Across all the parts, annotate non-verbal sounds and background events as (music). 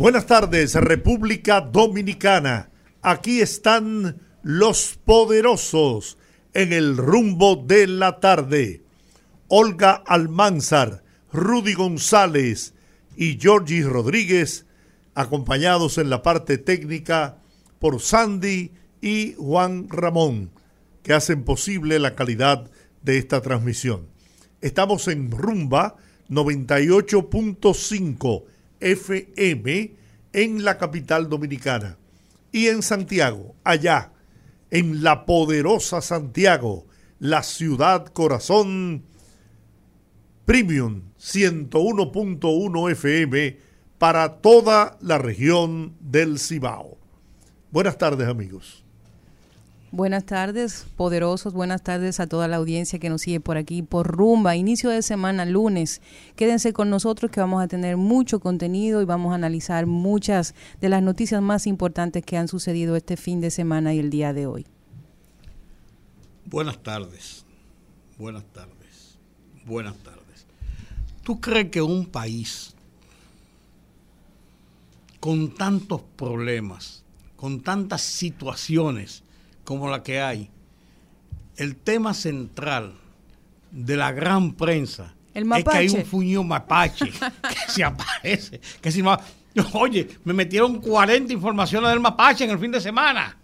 Buenas tardes, República Dominicana. Aquí están los poderosos en el rumbo de la tarde. Olga Almanzar, Rudy González y Georgie Rodríguez, acompañados en la parte técnica por Sandy y Juan Ramón, que hacen posible la calidad de esta transmisión. Estamos en Rumba 98.5 FM en la capital dominicana y en Santiago, allá, en la poderosa Santiago, la ciudad corazón Premium 101.1 FM para toda la región del Cibao. Buenas tardes amigos. Buenas tardes, poderosos. Buenas tardes a toda la audiencia que nos sigue por aquí, por Rumba. Inicio de semana, lunes. Quédense con nosotros que vamos a tener mucho contenido y vamos a analizar muchas de las noticias más importantes que han sucedido este fin de semana y el día de hoy. Buenas tardes. Buenas tardes. Buenas tardes. ¿Tú crees que un país con tantos problemas, con tantas situaciones, como la que hay, el tema central de la gran prensa es que hay un fuño mapache (laughs) que se aparece. Que si, oye, me metieron 40 informaciones del mapache en el fin de semana.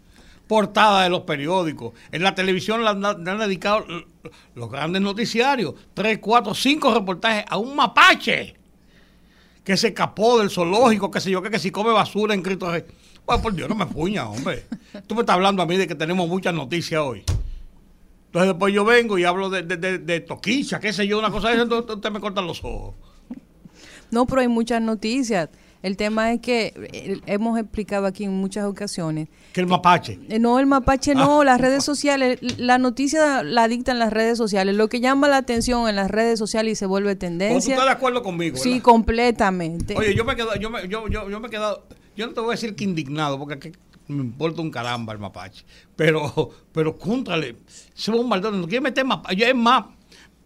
Portada de los periódicos. En la televisión le han, dedicado los grandes noticiarios. Tres, cuatro, cinco reportajes a un mapache que se escapó del zoológico, que sé yo, que, que si come basura en Cristo Rey. Pues por Dios, no me puña, hombre. Tú me estás hablando a mí de que tenemos muchas noticias hoy. Entonces después yo vengo y hablo de, de, de, toquicha, qué sé yo, una cosa de eso, entonces usted me corta los ojos. No, pero hay muchas noticias. El tema es que eh, hemos explicado aquí en muchas ocasiones. Que el mapache. Eh, no, el mapache no, ah. las redes sociales, la noticia la dictan las redes sociales. Lo que llama la atención en las redes sociales y se vuelve tendencia. ¿Tú estás de acuerdo conmigo? Sí, completamente. Oye, yo me he quedado, yo me, yo, yo, yo me he quedado yo no te voy a decir que indignado, porque me importa un caramba el mapache. Pero, pero contrale, ese bombardeo no quiere meter mapache. Yo, es más,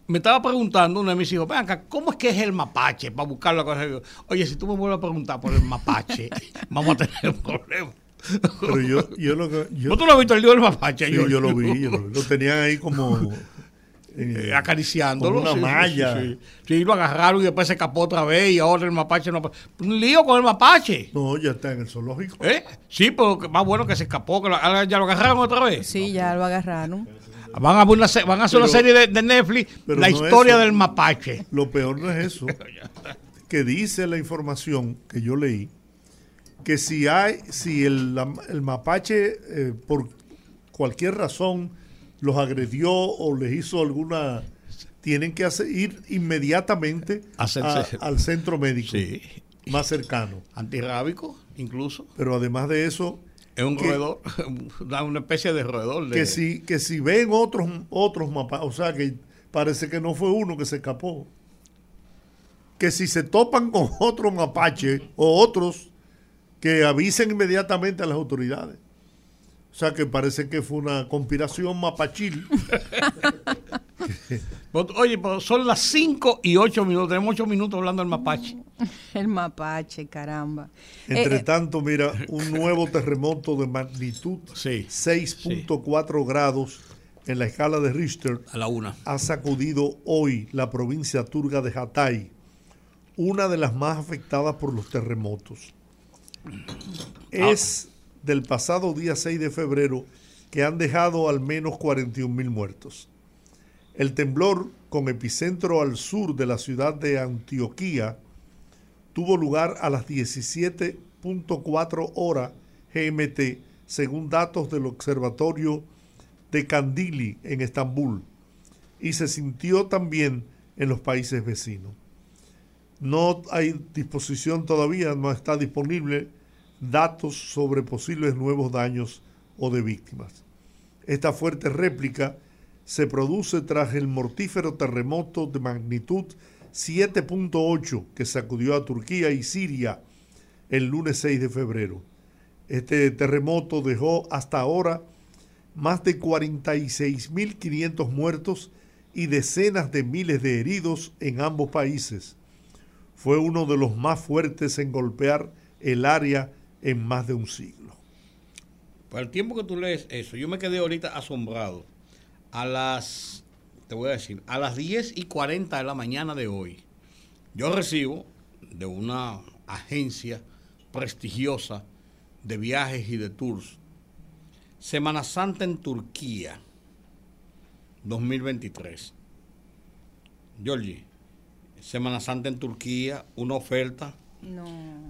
me estaba preguntando uno de mis hijos, ven ¿cómo es que es el mapache? Para buscar la cosa. Oye, si tú me vuelves a preguntar por el mapache, (laughs) vamos a tener un problema. Pero yo, yo lo que. Yo, ¿Tú lo has visto el lío del mapache? Sí, yo, lo vi, lo tenían ahí como eh, eh, acariciándolo. una malla. Sí, lo agarraron y después se escapó otra vez y ahora el mapache no. Un lío con el mapache. No, ya está en el zoológico. ¿Eh? Sí, pero más bueno que se escapó. Que ya lo agarraron otra vez. Sí, ya lo agarraron. Van a, una, van a hacer una serie de, Netflix, la historia del mapache. Lo peor no es eso. (laughs) que dice la información que yo leí que si hay, si el, el mapache eh, por cualquier razón los agredió o les hizo alguna tienen que ir inmediatamente al centro médico más cercano. Antirrábico, incluso. Pero además de eso... Es un roedor, (laughs) una especie de roedor. Que, si, que si ven otros, otros mapas, o sea que parece que no fue uno que se escapó. Que si se topan con (laughs) otro mapache o otros, que avisen inmediatamente a las autoridades. O sea que parece que fue una conspiración mapachil. (laughs) Oye, son las 5 y 8 minutos. Tenemos 8 minutos hablando del mapache. (laughs) El mapache, caramba. Entre eh, tanto, mira, un nuevo terremoto de magnitud 6.4 grados en la escala de Richter a la una. ha sacudido hoy la provincia turga de Hatay, una de las más afectadas por los terremotos. Es del pasado día 6 de febrero que han dejado al menos 41 mil muertos. El temblor, con epicentro al sur de la ciudad de Antioquía, tuvo lugar a las 17.4 horas GMT, según datos del Observatorio de Kandili en Estambul, y se sintió también en los países vecinos. No hay disposición todavía, no está disponible datos sobre posibles nuevos daños o de víctimas. Esta fuerte réplica se produce tras el mortífero terremoto de magnitud 7.8 que sacudió a Turquía y Siria el lunes 6 de febrero. Este terremoto dejó hasta ahora más de 46.500 muertos y decenas de miles de heridos en ambos países. Fue uno de los más fuertes en golpear el área en más de un siglo. Por el tiempo que tú lees eso, yo me quedé ahorita asombrado. A las, te voy a decir, a las 10 y 40 de la mañana de hoy, yo recibo de una agencia prestigiosa de viajes y de tours, Semana Santa en Turquía, 2023. Georgie, Semana Santa en Turquía, una oferta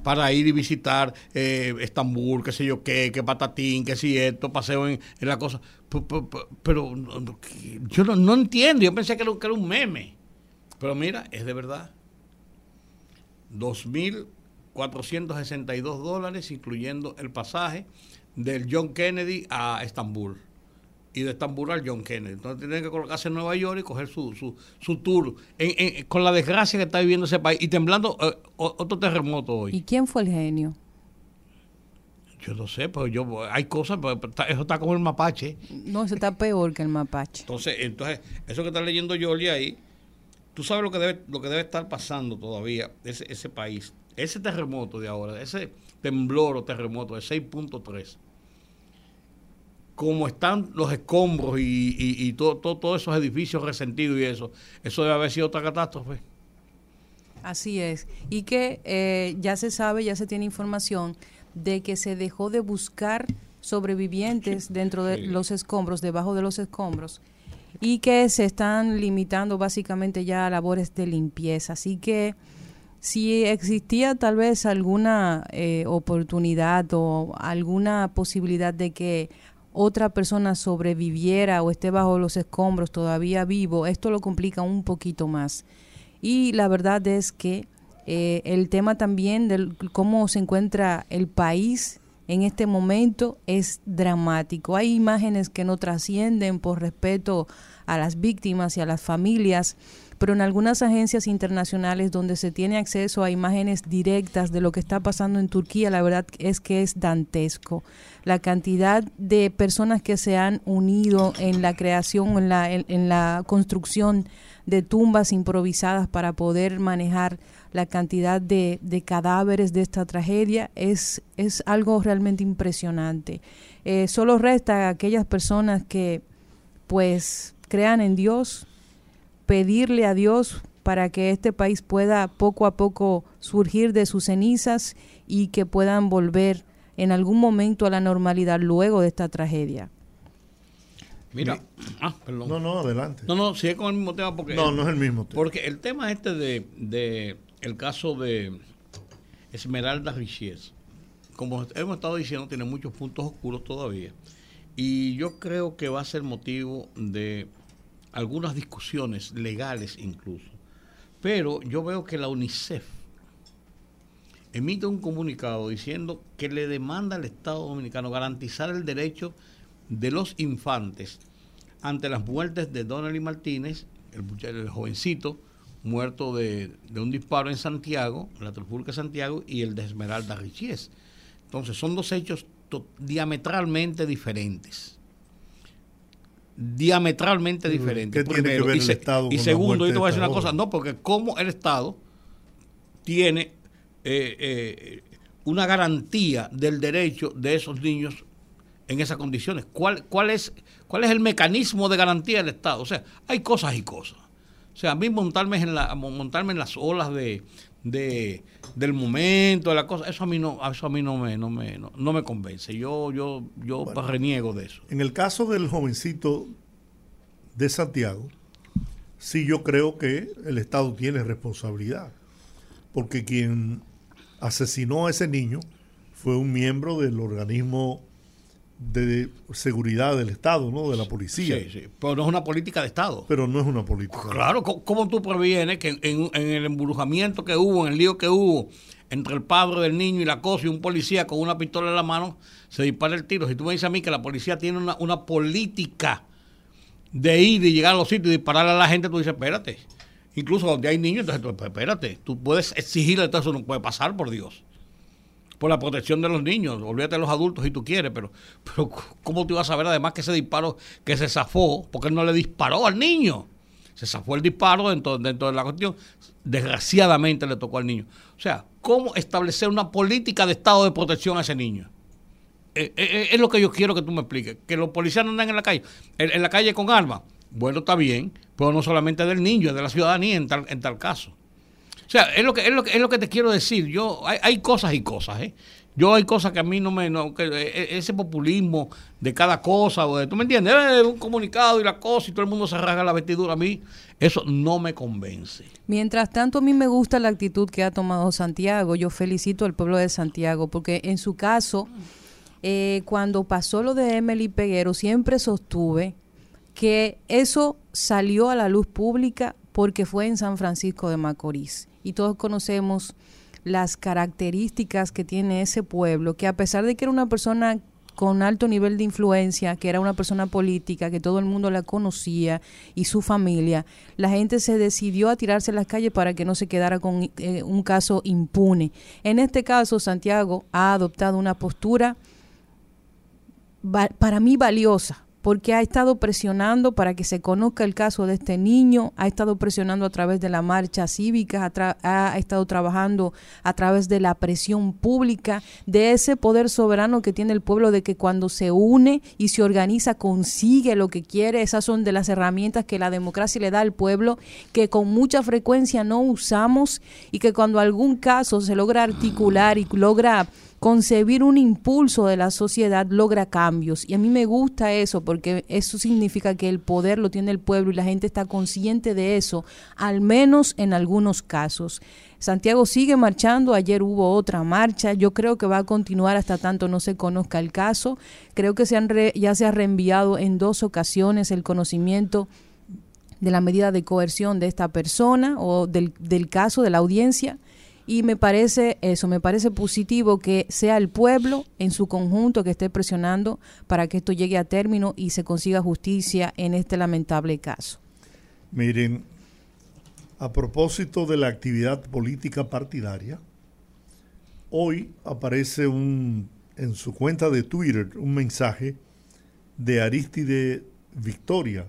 para ir y visitar eh, Estambul, qué sé yo qué, qué patatín, qué si esto, paseo en, la cosa. Pero, yo no, entiendo, yo pensé que era, que era un meme. Pero mira, es de verdad. 2.462 dólares, incluyendo el pasaje del John Kennedy a Estambul y de Estambul al John Kennedy. Entonces tienen que colocarse en Nueva York y coger su, su, su tour con la desgracia que está viviendo ese país y temblando eh, otro terremoto hoy. ¿Y quién fue el genio? Yo no sé, pero yo hay cosas, pero eso está como el mapache. No, eso está peor que el mapache. Entonces, entonces eso que está leyendo Yoli ahí, tú sabes lo que debe, lo que debe estar pasando todavía ese, ese país, ese terremoto de ahora, ese temblor o terremoto de 6.3 como están los escombros y, y, todo, todos esos edificios resentidos y eso, eso debe haber sido otra catástrofe. Así es. Y que eh, ya se sabe, ya se tiene información de que se dejó de buscar sobrevivientes dentro de los escombros, debajo de los escombros, y que se están limitando básicamente ya a labores de limpieza. Así que si existía tal vez alguna eh, oportunidad o alguna posibilidad de que otra persona sobreviviera o esté bajo los escombros todavía vivo, esto lo complica un poquito más. Y la verdad es que eh, el tema también de cómo se encuentra el país en este momento es dramático. Hay imágenes que no trascienden por respeto a las víctimas y a las familias pero en algunas agencias internacionales donde se tiene acceso a imágenes directas de lo que está pasando en Turquía, la verdad es que es dantesco. La cantidad de personas que se han unido en la creación, en la, en, la construcción de tumbas improvisadas para poder manejar la cantidad de, de cadáveres de esta tragedia es, es algo realmente impresionante. Eh, solo resta aquellas personas que pues crean en Dios, pedirle a Dios para que este país pueda poco a poco surgir de sus cenizas y que puedan volver en algún momento a la normalidad luego de esta tragedia. Mira, ah, perdón. No, no, adelante. No, no, sigue con el mismo tema porque... No, no es el mismo tema. Porque el tema este de, de el caso de Esmeralda Richies, como hemos estado diciendo, tiene muchos puntos oscuros todavía. Y yo creo que va a ser motivo de algunas discusiones legales incluso. Pero yo veo que la UNICEF emite un comunicado diciendo que le demanda al Estado Dominicano garantizar el derecho de los infantes ante las muertes de Donnelly Martínez, el, jovencito muerto de, un disparo en Santiago, en la de Santiago, y el de Esmeralda Richies. Entonces son dos hechos diametralmente diferentes diametralmente diferente. ¿Qué tiene que ver el Estado y segundo, yo te voy a decir una cosa, no, porque como el Estado tiene eh, eh, una garantía del derecho de esos niños en esas condiciones. ¿Cuál, cuál, es, ¿Cuál es el mecanismo de garantía del Estado? O sea, hay cosas y cosas. O sea, a mí montarme en, la, montarme en las olas de, de, del momento, de la cosa, eso a mí no, eso a mí no me, no me, no, me convence. Yo, yo, yo reniego de eso. En el caso del jovencito de Santiago, sí yo creo que el Estado tiene responsabilidad, porque quien asesinó a ese niño fue un miembro del organismo de seguridad del Estado, ¿no? De la policía. Sí, sí, pero no es una política de Estado. Pero no es una política. Claro, ¿cómo tú previenes que en, el embrujamiento que hubo, en el lío que hubo entre el padre del niño y la cosa y un policía con una pistola en la mano, se dispara el tiro? Si tú me dices a mí que la policía tiene una, una política de ir y llegar a los sitios y disparar a la gente, tú dices, espérate. Incluso donde hay niños, entonces tú, pues, espérate, tú puedes exigirle, entonces eso no puede pasar, por Dios por la protección de los niños, olvídate de los adultos si tú quieres, pero, (laughs) pero ¿cómo tú ibas a saber además que ese disparo que se zafó, porque él no le disparó al niño? Se zafó el disparo dentro, dentro de la cuestión, desgraciadamente le tocó al niño. O sea, ¿cómo establecer una política de estado de protección a ese niño? Eh, eh, eh, es lo que yo quiero que tú me expliques, que los policías no andan en la calle, en, la calle con armas. Bueno, está bien, pero no solamente del niño, es de la ciudadanía en tal, en tal caso. O sea, es lo que, es lo que, es lo que te quiero decir. Yo, hay, hay cosas y cosas, ¿eh? Yo hay cosas que a mí no me... Que e, e, ese populismo de cada cosa, o de, ¿tú me entiendes? Eh, un comunicado y la cosa y todo el mundo se rasga la vestidura. A mí eso no me convence. Mientras tanto, a mí me gusta la actitud que ha tomado Santiago. Yo felicito al pueblo de Santiago porque en su caso, eh, cuando pasó lo de Emily Peguero, siempre sostuve que eso salió a la luz pública porque fue en San Francisco de Macorís y todos conocemos las características que tiene ese pueblo, que a pesar de que era una persona con alto nivel de influencia, que era una persona política, que todo el mundo la conocía y su familia, la gente se decidió a tirarse a las calles para que no se quedara con eh, un caso impune. En este caso, Santiago ha adoptado una postura para mí valiosa, porque ha estado presionando para que se conozca el caso de este niño, ha estado presionando a través de la marcha cívica, ha, estado trabajando a través de la presión pública, de ese poder soberano que tiene el pueblo, de que cuando se une y se organiza consigue lo que quiere. Esas son de las herramientas que la democracia le da al pueblo, que con mucha frecuencia no usamos y que cuando algún caso se logra articular y logra concebir un impulso de la sociedad logra cambios. Y a mí me gusta eso porque eso significa que el poder lo tiene el pueblo y la gente está consciente de eso, al menos en algunos casos. Santiago sigue marchando, ayer hubo otra marcha, yo creo que va a continuar hasta tanto no se conozca el caso. Creo que se han ya se ha reenviado en dos ocasiones el conocimiento de la medida de coerción de esta persona o del, del caso de la audiencia y me parece eso, me parece positivo que sea el pueblo en su conjunto que esté presionando para que esto llegue a término y se consiga justicia en este lamentable caso. Miren, a propósito de la actividad política partidaria, hoy aparece un, en su cuenta de Twitter un mensaje de Aristide Victoria,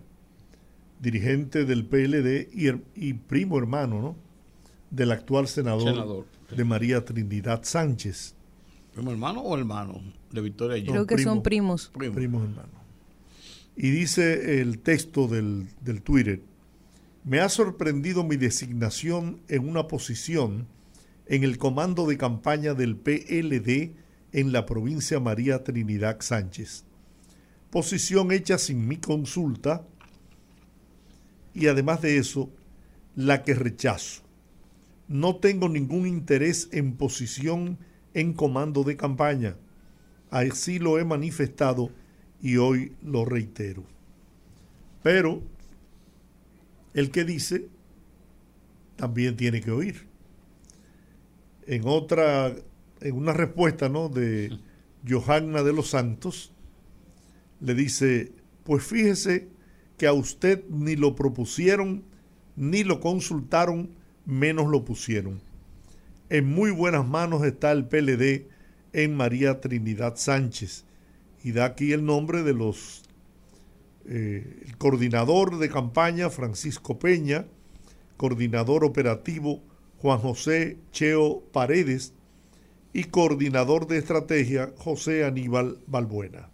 dirigente del PLD y, y primo hermano, ¿no? Del actual senador, de María Trinidad Sánchez. ¿Primo hermano o hermano de Victoria Creo que son primos. Primos hermanos. Y dice el texto del, del Twitter, me ha sorprendido mi designación en una posición en el comando de campaña del PLD en la provincia María Trinidad Sánchez. Posición hecha sin mi consulta y además de eso, la que rechazo no tengo ningún interés en posición en comando de campaña. Así lo he manifestado y hoy lo reitero. Pero el que dice también tiene que oír. En otra, en una respuesta ¿no? de Johanna de los Santos, le dice, pues fíjese que a usted ni lo propusieron ni lo consultaron menos lo pusieron. En muy buenas manos está el PLD en María Trinidad Sánchez y da aquí el nombre de los eh, coordinador de campaña Francisco Peña, coordinador operativo Juan José Cheo Paredes y coordinador de estrategia José Aníbal Balbuena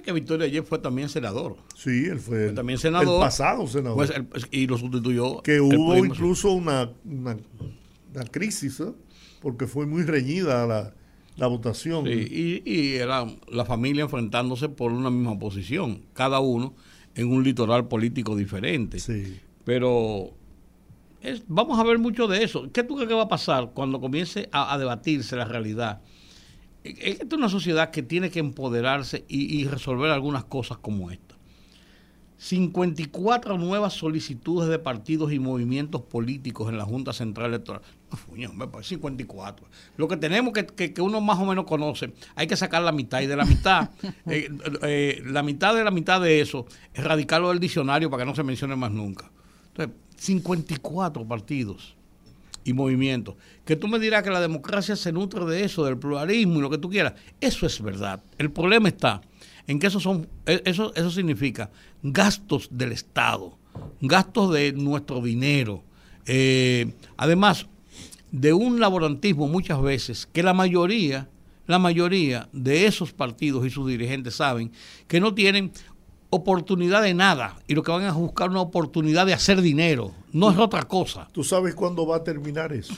que Victoria ayer fue también senador. Sí, él fue, también senador. El pasado senador. Pues, pues, y lo sustituyó. Que hubo incluso una, una, crisis, ¿eh? porque fue muy reñida la, la votación. Sí, y, y, era la familia enfrentándose por una misma posición, cada uno en un litoral político diferente. Sí. Pero es, vamos a ver mucho de eso. ¿Qué tú crees que va a pasar cuando comience a, a debatirse la realidad? Esta es una sociedad que tiene que empoderarse y, y resolver algunas cosas como esta. 54 nuevas solicitudes de partidos y movimientos políticos en la Junta Central Electoral. No, me parece 54. Lo que tenemos que, que, uno más o menos conoce, hay que sacar la mitad y de la mitad, (laughs) eh, eh, la mitad de la mitad de eso, erradicarlo del diccionario para que no se mencione más nunca. Entonces, 54 partidos y movimientos. Que tú me dirás que la democracia se nutre de eso, del pluralismo y lo que tú quieras. Eso es verdad. El problema está en que eso son e, eso eso significa gastos del Estado, gastos de nuestro dinero. Eh, además de un laborantismo muchas veces que la mayoría la mayoría de esos partidos y sus dirigentes saben que no tienen oportunidad de nada y lo que van a buscar una oportunidad de hacer dinero, no es otra cosa. ¿Tú sabes cuándo va a terminar eso?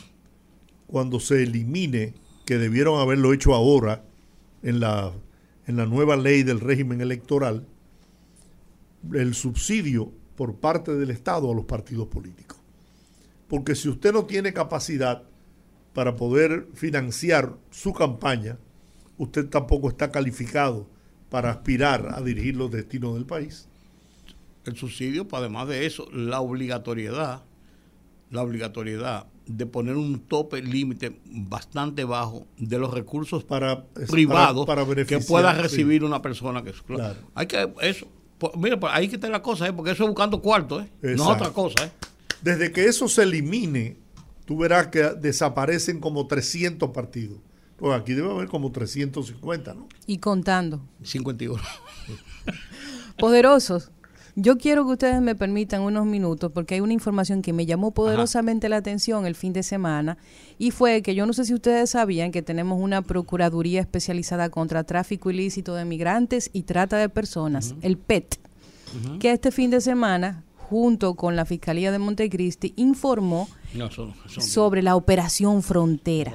Cuando se elimine, que debieron haberlo hecho ahora en la en la nueva ley del régimen electoral el subsidio por parte del Estado a los partidos políticos. Porque si usted no tiene capacidad para poder financiar su campaña, usted tampoco está calificado para aspirar a dirigir los destinos del país. El subsidio, pues además de eso, la obligatoriedad, la obligatoriedad de poner un tope límite bastante bajo de los recursos para, privados que pueda recibir una persona que claro. hay que eso mira pues, ahí que está la cosa ¿eh? porque eso es buscando cuarto ¿eh? no es otra cosa ¿eh? desde que eso se elimine tú verás que desaparecen como 300 partidos pues aquí debe haber como 350 ¿no? y contando. 51 (laughs) poderosos. Yo quiero que ustedes me permitan unos minutos porque hay una información que me llamó poderosamente la atención el fin de semana y fue que yo no sé si ustedes sabían que tenemos una Procuraduría especializada contra tráfico ilícito de migrantes y trata de personas, el PET, que este fin de semana junto con la Fiscalía de Montecristi, informó sobre la operación Frontera.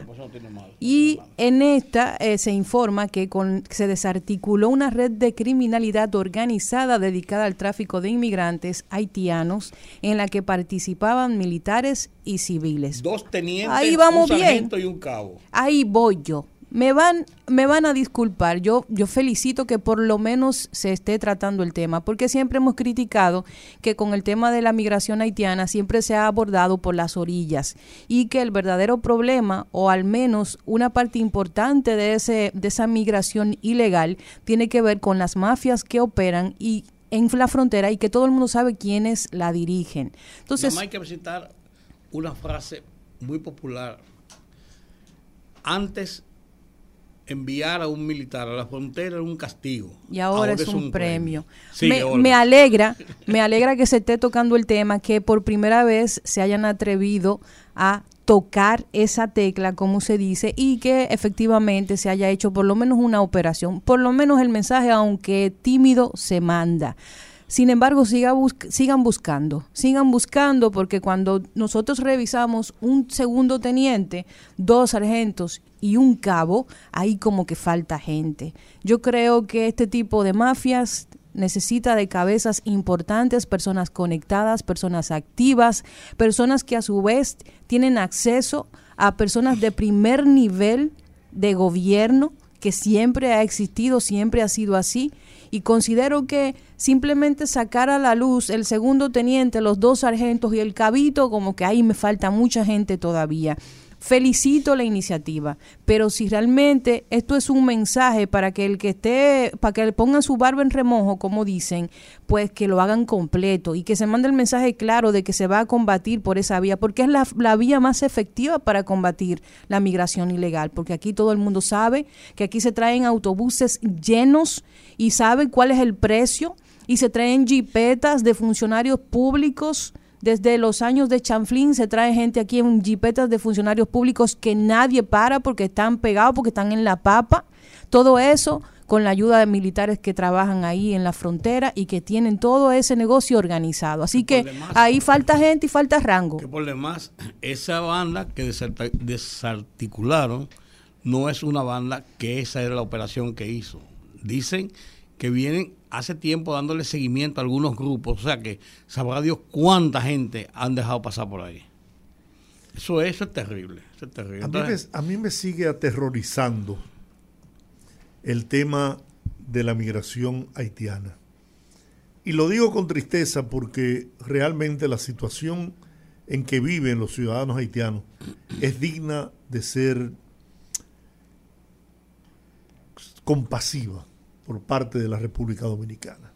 y en esta eh, se informa que con, se desarticuló una red de criminalidad organizada dedicada al tráfico de inmigrantes haitianos en la que participaban militares y civiles. Dos tenientes, Ahí vamos un bien. y un cabo. Ahí voy yo me van, me van a disculpar. Yo, yo felicito que por lo menos se esté tratando el tema, porque siempre hemos criticado que con el tema de la migración haitiana siempre se ha abordado por las orillas y que el verdadero problema, o al menos una parte importante de, ese, de esa migración ilegal, tiene que ver con las mafias que operan y en la frontera y que todo el mundo sabe quiénes la dirigen. Entonces, hay que visitar una frase muy popular. Antes enviar a un militar a la frontera es un castigo. Y ahora, es, un, premio. me, alegra, me alegra que se esté tocando el tema, que por primera vez se hayan atrevido a tocar esa tecla, como se dice, y que efectivamente se haya hecho por lo menos una operación. Por lo menos el mensaje, aunque tímido, se manda. Sin embargo, siga sigan buscando, sigan buscando porque cuando nosotros revisamos un segundo teniente, dos sargentos y un cabo, ahí como que falta gente. Yo creo que este tipo de mafias necesita de cabezas importantes, personas conectadas, personas activas, personas que a su vez tienen acceso a personas de primer nivel de gobierno que siempre ha existido, siempre ha sido así y considero que simplemente sacar a la luz el segundo teniente, los dos sargentos y el cabito, como que ahí me falta mucha gente todavía. Felicito la iniciativa, pero si realmente esto es un mensaje para que el que esté, para que le pongan su barba en remojo, como dicen, pues que lo hagan completo y que se mande el mensaje claro de que se va a combatir por esa vía, porque es la, la vía más efectiva para combatir la migración ilegal, porque aquí todo el mundo sabe que aquí se traen autobuses llenos y sabe cuál es el precio y se traen jipetas de funcionarios públicos desde los años de Chanflín se trae gente aquí en jipetas de funcionarios públicos que nadie para porque están pegados, porque están en la papa. Todo eso con la ayuda de militares que trabajan ahí en la frontera y que tienen todo ese negocio organizado. Así que, ahí falta gente y falta rango. Que por demás, esa banda que desarticularon no es una banda que esa era la operación que hizo. Dicen que vienen hace tiempo dándole seguimiento a algunos grupos, o sea que sabrá Dios cuánta gente han dejado pasar por ahí. Eso, eso es terrible, eso es terrible. A, mí me, a mí me sigue aterrorizando el tema de la migración haitiana. Y lo digo con tristeza porque realmente la situación en que viven los ciudadanos haitianos es digna de ser compasiva por parte de la República Dominicana.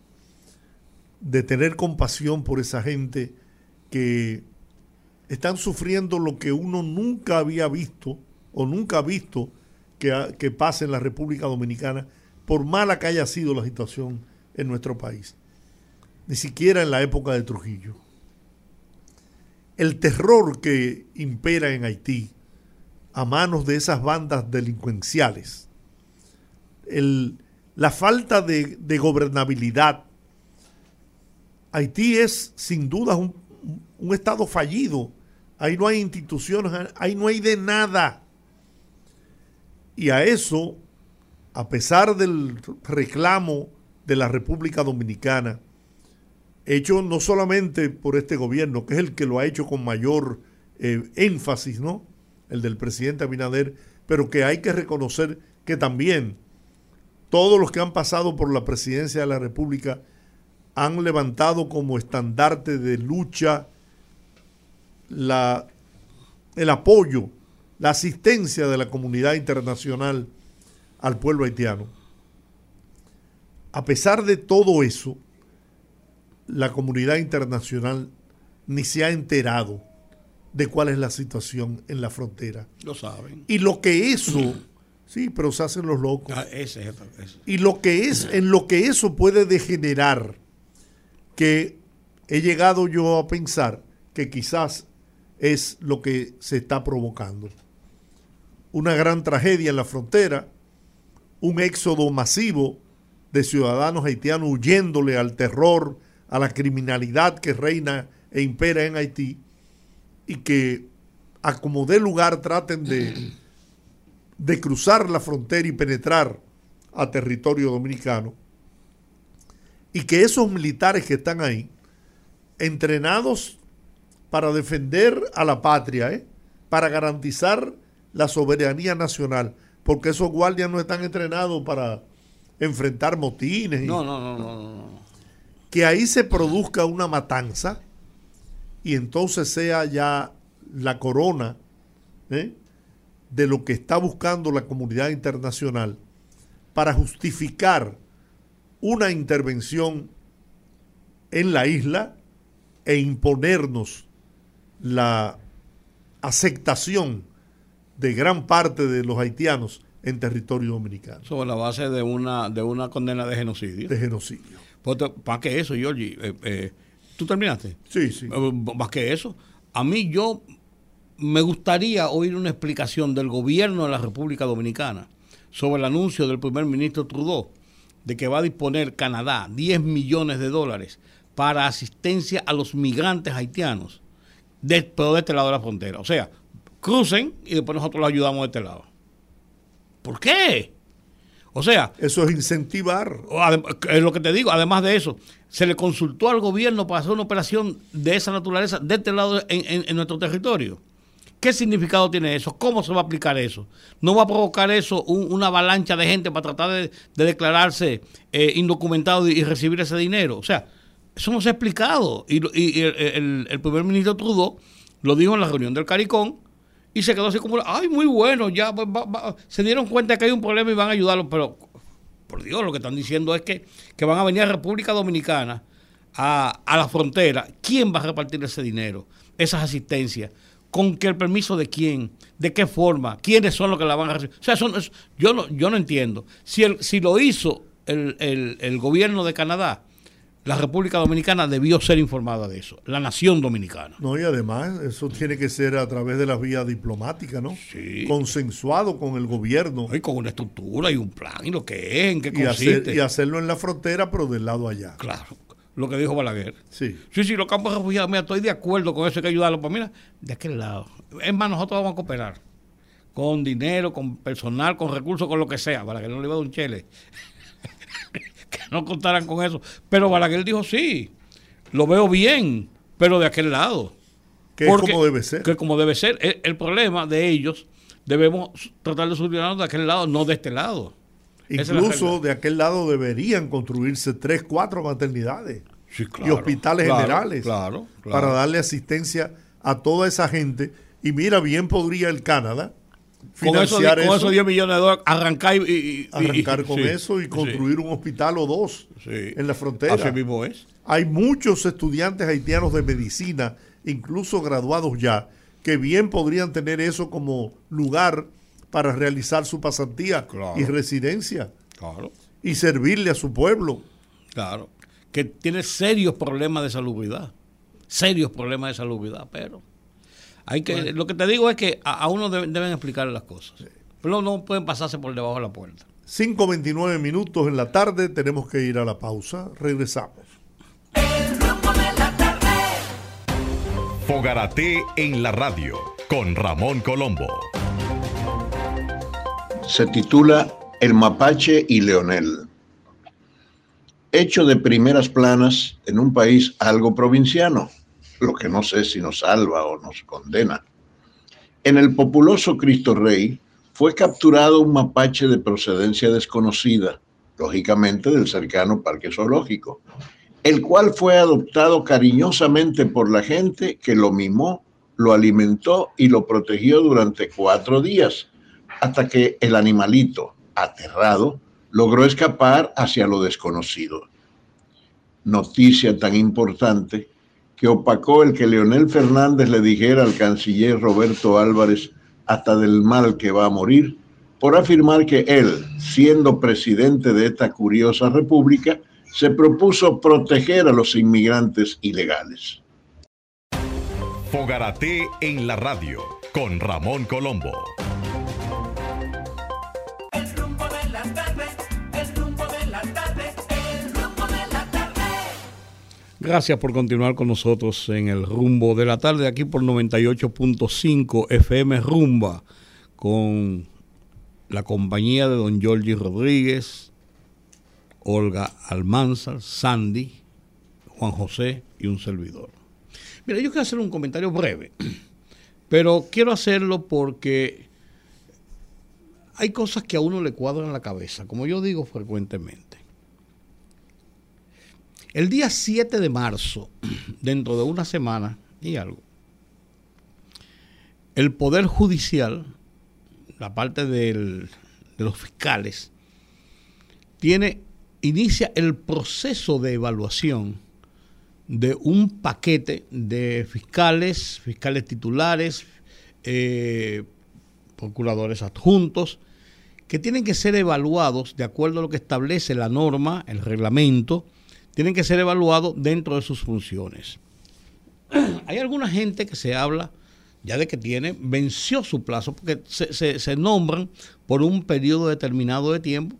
De tener compasión por esa gente que están sufriendo lo que uno nunca había visto o nunca ha visto que, que pase en la República Dominicana, por mala que haya sido la situación en nuestro país. Ni siquiera en la época de Trujillo el terror que impera en Haití a manos de esas bandas delincuenciales, la falta de, gobernabilidad. Haití es sin duda un, estado fallido. Ahí no hay instituciones, ahí no hay de nada. Y a eso, a pesar del reclamo de la República Dominicana, hecho no solamente por este gobierno, que es el que lo ha hecho con mayor eh, énfasis, ¿no? El del presidente Abinader, pero que hay que reconocer que también todos los que han pasado por la presidencia de la República han levantado como estandarte de lucha la, el apoyo, la asistencia de la comunidad internacional al pueblo haitiano. A pesar de todo eso, la comunidad internacional ni se ha enterado de cuál es la situación en la frontera. Lo saben. Y lo que eso, sí, pero se hacen los locos. Ah, ese, Y lo que es, en lo que eso puede degenerar, que he llegado yo a pensar que quizás es lo que se está provocando. Una gran tragedia en la frontera, un éxodo masivo de ciudadanos haitianos huyéndole al terror, a la criminalidad que reina e impera en Haití y que a como dé lugar traten de, (clears throat) de cruzar la frontera y penetrar a territorio dominicano y que esos militares que están ahí, entrenados para defender a la patria, ¿eh? para garantizar la soberanía nacional, porque esos guardias no están entrenados para enfrentar motines. no, no, no, no, no que ahí se produzca una matanza y entonces sea ya la corona ¿eh? De lo que está buscando la comunidad internacional para justificar una intervención en la isla e imponernos la aceptación de gran parte de los haitianos en territorio dominicano. Sobre la base de una, de una condena de genocidio. De genocidio. Pues, ¿Para qué eso, Georgie? Eh, eh, ¿Tú terminaste? Sí, sí. Eh, ¿Más que eso? A mí yo me gustaría oír una explicación del gobierno de la República Dominicana sobre el anuncio del primer ministro Trudeau de que va a disponer Canadá 10 millones de dólares para asistencia a los migrantes haitianos, de, pero de este lado de la frontera. O sea, crucen y después nosotros los ayudamos de este lado. ¿Por qué? O sea... Eso es incentivar. Es lo que te digo. Además de eso, se le consultó al gobierno para hacer una operación de esa naturaleza de este lado en, nuestro territorio. ¿Qué significado tiene eso? ¿Cómo se va a aplicar eso? ¿No va a provocar eso una avalancha de gente para tratar de, declararse eh, indocumentado y, recibir ese dinero? O sea, eso no se ha explicado. Y, el, primer ministro Trudeau lo dijo en la reunión del CARICOM y se quedó así como, ay, muy bueno, ya se dieron cuenta que hay un problema y van a ayudarlo, pero por Dios, lo que están diciendo es que, que van a venir a República Dominicana a, a, la frontera. ¿Quién va a repartir ese dinero, esas asistencias? ¿Con qué el permiso de quién? ¿De qué forma? ¿Quiénes son los que la van a recibir? O sea, yo, no, yo no entiendo. Si, el, si lo hizo el, el, el gobierno de Canadá, la República Dominicana debió ser informada de eso, la nación dominicana. No, y además eso tiene que ser a través de las vías diplomáticas, ¿no? Sí. Consensuado con el gobierno. Y con una estructura y un plan y lo que es, en qué consiste. Y, hacerlo en la frontera, pero del lado allá. Claro, lo que dijo Balaguer. Sí. Sí, sí, los campos refugiados, mira, estoy de acuerdo con eso, hay que ayudarlos. Pues mira, de aquel lado. Es más, nosotros vamos a cooperar. Con dinero, con personal, con recursos, con lo que sea, para que no le vaya un chele (laughs) que no contaran con eso. Pero Balaguer dijo, sí, lo veo bien, pero de aquel lado. Que es como debe ser. Que como debe ser. El, problema de ellos, debemos tratar de solucionarlo de aquel lado, no de este lado. Incluso de aquel lado deberían construirse tres, cuatro maternidades y hospitales generales para darle asistencia a toda esa gente. Y mira, bien podría el Canadá financiar con, esos 10 millones de dólares arrancar y, arrancar con eso y construir un hospital o dos en la frontera. Así mismo es. Hay muchos estudiantes haitianos de medicina, incluso graduados ya, que bien podrían tener eso como lugar para realizar su pasantía y residencia. Claro. Y servirle a su pueblo. Claro. Que tiene serios problemas de salubridad. Serios problemas de salubridad, pero hay que lo que te digo es que a, uno deben, explicarle las cosas. Pero no pueden pasarse por debajo de la puerta. 5.29 minutos en la tarde, tenemos que ir a la pausa. Regresamos. Fogarate en la radio con Ramón Colombo. Se titula El mapache y Leonel. Hecho de primeras planas en un país algo provinciano, lo que no sé si nos salva o nos condena. En el populoso Cristo Rey fue capturado un mapache de procedencia desconocida, lógicamente del cercano parque zoológico, el cual fue adoptado cariñosamente por la gente que lo mimó, lo alimentó y lo protegió durante cuatro días, hasta que el animalito, aterrado, logró escapar hacia lo desconocido. Noticia tan importante que opacó el que Leonel Fernández le dijera al canciller Roberto Álvarez hasta del mal que va a morir, por afirmar que él, siendo presidente de esta curiosa república, se propuso proteger a los inmigrantes ilegales. Fogarate en la radio con Ramón Colombo. Gracias por continuar con nosotros en el rumbo de la tarde, aquí por 98.5 FM Rumba, con la compañía de don Giorgi Rodríguez, Olga Almanzar, Sandy, Juan José y un servidor. Mira, yo quiero hacer un comentario breve, (clears throat) pero quiero hacerlo porque hay cosas que a uno le cuadran la cabeza, como yo digo frecuentemente. El día 7 de marzo, (clears throat) dentro de una semana y algo, el Poder Judicial, la parte de los fiscales, tiene inicia el proceso de evaluación de un paquete de fiscales, fiscales titulares, eh, procuradores adjuntos, que tienen que ser evaluados de acuerdo a lo que establece la norma, el reglamento, tienen que ser evaluados dentro de sus funciones. (clears throat) Hay alguna gente que se habla ya de que tiene, venció su plazo, porque se, nombran por un periodo determinado de tiempo,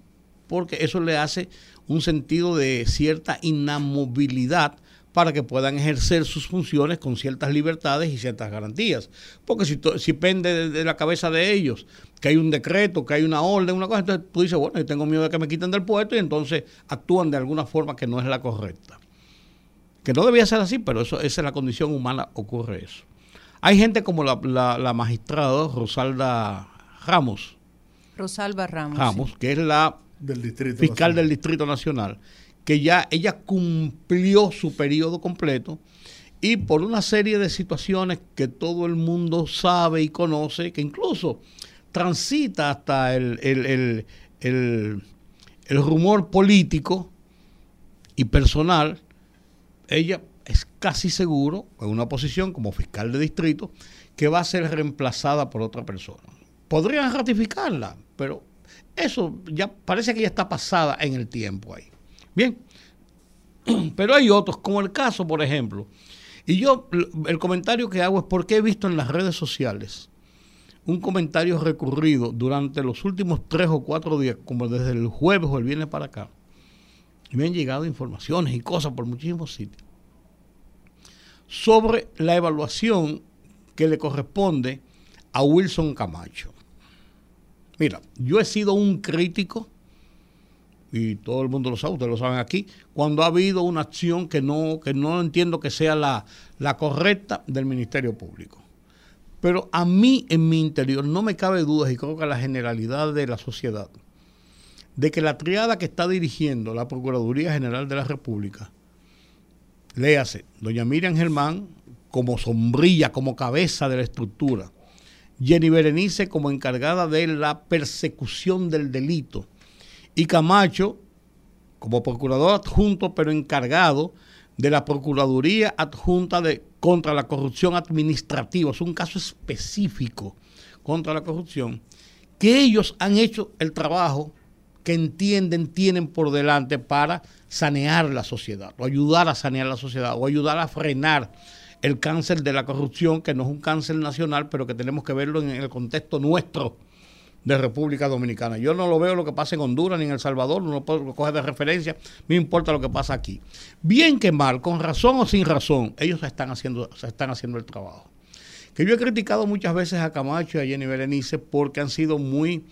porque eso le hace un sentido de cierta inamovilidad para que puedan ejercer sus funciones con ciertas libertades y ciertas garantías. Porque si, si pende de, la cabeza de ellos que hay un decreto, que hay una orden, una cosa, entonces tú dices, bueno, yo tengo miedo de que me quiten del puesto y entonces actúan de alguna forma que no es la correcta. Que no debía ser así, pero eso, esa es la condición humana, ocurre eso. Hay gente como la, la, magistrada Rosalda Ramos. Rosalba Ramos. Ramos, que es la del distrito fiscal del Distrito Nacional, que ya ella cumplió su periodo completo y por una serie de situaciones que todo el mundo sabe y conoce, que incluso transita hasta el, el, el rumor político y personal, ella es casi seguro, en una posición como fiscal de distrito, que va a ser reemplazada por otra persona. Podrían ratificarla, pero eso ya parece que ya está pasada en el tiempo ahí. Bien, (clears throat) pero hay otros, como el caso, por ejemplo, y yo el comentario que hago es porque he visto en las redes sociales un comentario recurrido durante los últimos tres o cuatro días, como desde el jueves o el viernes para acá, y me han llegado informaciones y cosas por muchísimos sitios, sobre la evaluación que le corresponde a Wilson Camacho. Mira, yo he sido un crítico, y todo el mundo lo sabe, ustedes lo saben aquí, cuando ha habido una acción que no, que no entiendo que sea la, la correcta del Ministerio Público. Pero a mí en mi interior no me cabe dudas y creo que a la generalidad de la sociedad, de que la triada que está dirigiendo la Procuraduría General de la República, léase, doña Miriam Germán como sombrilla, como cabeza de la estructura, Jenny Berenice como encargada de la persecución del delito y Camacho como procurador adjunto, pero encargado de la Procuraduría Adjunta de, contra la Corrupción Administrativa. Es un caso específico contra la corrupción, que ellos han hecho el trabajo que entienden tienen por delante para sanear la sociedad, o ayudar a sanear la sociedad, o ayudar a frenar el cáncer de la corrupción, que no es un cáncer nacional, pero que tenemos que verlo en el contexto nuestro de República Dominicana. Yo no lo veo lo que pasa en Honduras ni en El Salvador, no lo puedo coger de referencia, me importa lo que pasa aquí. Bien que mal, con razón o sin razón, ellos están haciendo, se están haciendo el trabajo. Que yo he criticado muchas veces a Camacho y a Jenny Berenice porque han sido muy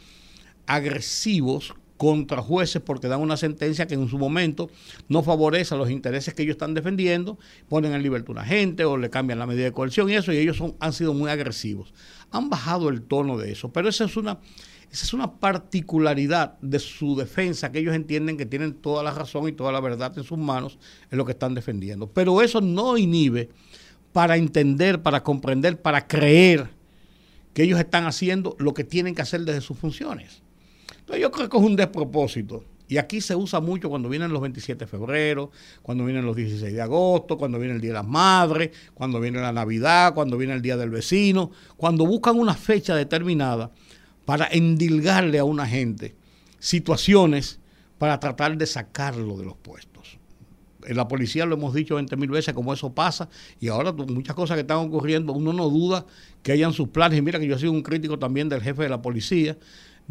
agresivos contra jueces porque dan una sentencia que en su momento no favorece a los intereses que ellos están defendiendo, ponen en libertad a una gente o le cambian la medida de coerción y eso, y ellos son, han sido muy agresivos. Han bajado el tono de eso, pero esa es una, esa es una particularidad de su defensa, que ellos entienden que tienen toda la razón y toda la verdad en sus manos en lo que están defendiendo. Pero eso no inhibe para entender, para comprender, para creer que ellos están haciendo lo que tienen que hacer desde sus funciones yo creo que es un despropósito. Y aquí se usa mucho cuando vienen los 27 de febrero, cuando vienen los 16 de agosto, cuando viene el Día de las Madres, cuando viene la Navidad, cuando viene el Día del Vecino, cuando buscan una fecha determinada para endilgarle a una gente situaciones para tratar de sacarlo de los puestos. En la policía lo hemos dicho 20 mil veces como eso pasa y ahora muchas cosas que están ocurriendo, uno no duda que hayan sus planes. Y mira que yo he sido un crítico también del jefe de la policía,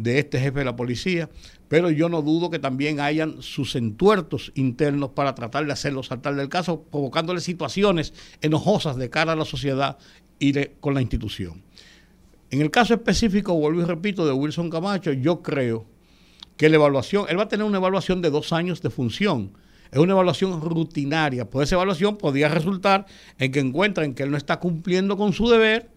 de este jefe de la policía, pero yo no dudo que también hayan sus entuertos internos para tratar de hacerlo saltar del caso, provocándole situaciones enojosas de cara a la sociedad y con la institución. En el caso específico, vuelvo y repito, de Wilson Camacho, yo creo que la evaluación, él va a tener una evaluación de dos años de función. Es una evaluación rutinaria. Pues esa evaluación podría resultar en que encuentren que él no está cumpliendo con su deber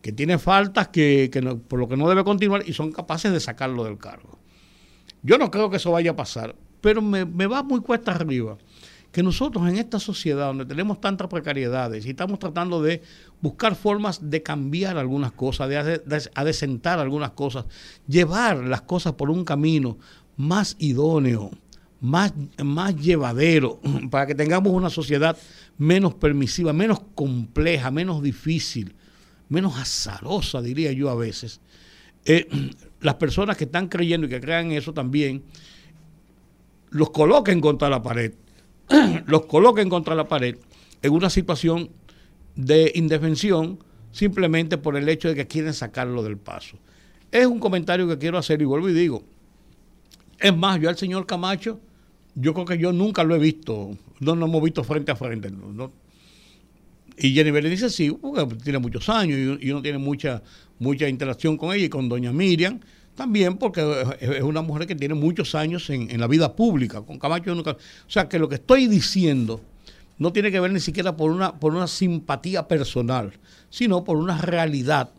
que tiene faltas que, por lo que no debe continuar y son capaces de sacarlo del cargo. Yo no creo que eso vaya a pasar, pero me, va muy cuesta arriba que nosotros en esta sociedad donde tenemos tantas precariedades y estamos tratando de buscar formas de cambiar algunas cosas, de, adecentar algunas cosas, llevar las cosas por un camino más idóneo, más, más llevadero, (clears throat) para que tengamos una sociedad menos permisiva, menos compleja, menos difícil, menos azarosa, diría yo a veces, eh, (clears throat) las personas que están creyendo y que crean eso también, los coloquen contra la pared, (clears throat) los coloquen contra la pared en una situación de indefensión simplemente por el hecho de que quieren sacarlo del paso. Es un comentario que quiero hacer y vuelvo y digo, es más, yo al señor Camacho, yo creo que yo nunca lo he visto, no nos hemos visto frente a frente, no, y Jenny dice sí, porque tiene muchos años y, uno tiene mucha, mucha interacción con ella y con doña Miriam también porque es una mujer que tiene muchos años en, la vida pública. Con Camacho. O sea que lo que estoy diciendo no tiene que ver ni siquiera por una, por una simpatía personal, sino por una realidad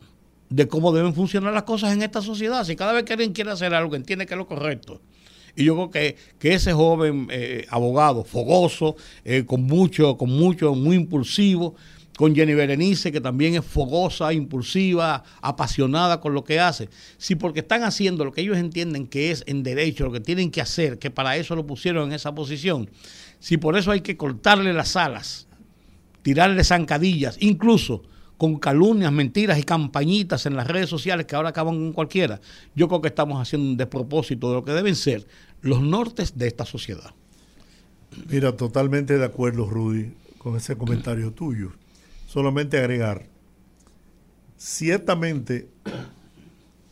de cómo deben funcionar las cosas en esta sociedad. Si cada vez que alguien quiere hacer algo, entiende que es lo correcto y yo creo que, que ese joven eh, abogado, fogoso, eh, con mucho, con mucho, muy impulsivo, con Jenny Berenice, que también es fogosa, impulsiva, apasionada con lo que hace. Si porque están haciendo lo que ellos entienden que es en derecho, lo que tienen que hacer, que para eso lo pusieron en esa posición, si por eso hay que cortarle las alas, tirarle zancadillas, incluso con calumnias, mentiras y campañitas en las redes sociales que ahora acaban con cualquiera, yo creo que estamos haciendo un despropósito de lo que deben ser los nortes de esta sociedad. Mira, totalmente de acuerdo, Rudy, con ese comentario tuyo. Solamente agregar, ciertamente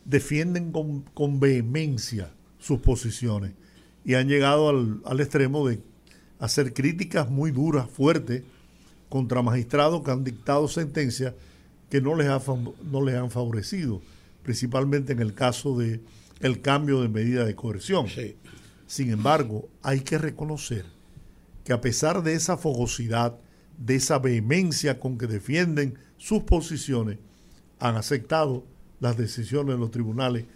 defienden con, vehemencia sus posiciones y han llegado al, al extremo de hacer críticas muy duras, fuertes, contra magistrados que han dictado sentencias que no les, ha, no les han favorecido, principalmente en el caso de el cambio de medida de coerción. Sin embargo, hay que reconocer que a pesar de esa fogosidad, de esa vehemencia con que defienden sus posiciones, han aceptado las decisiones de los tribunales,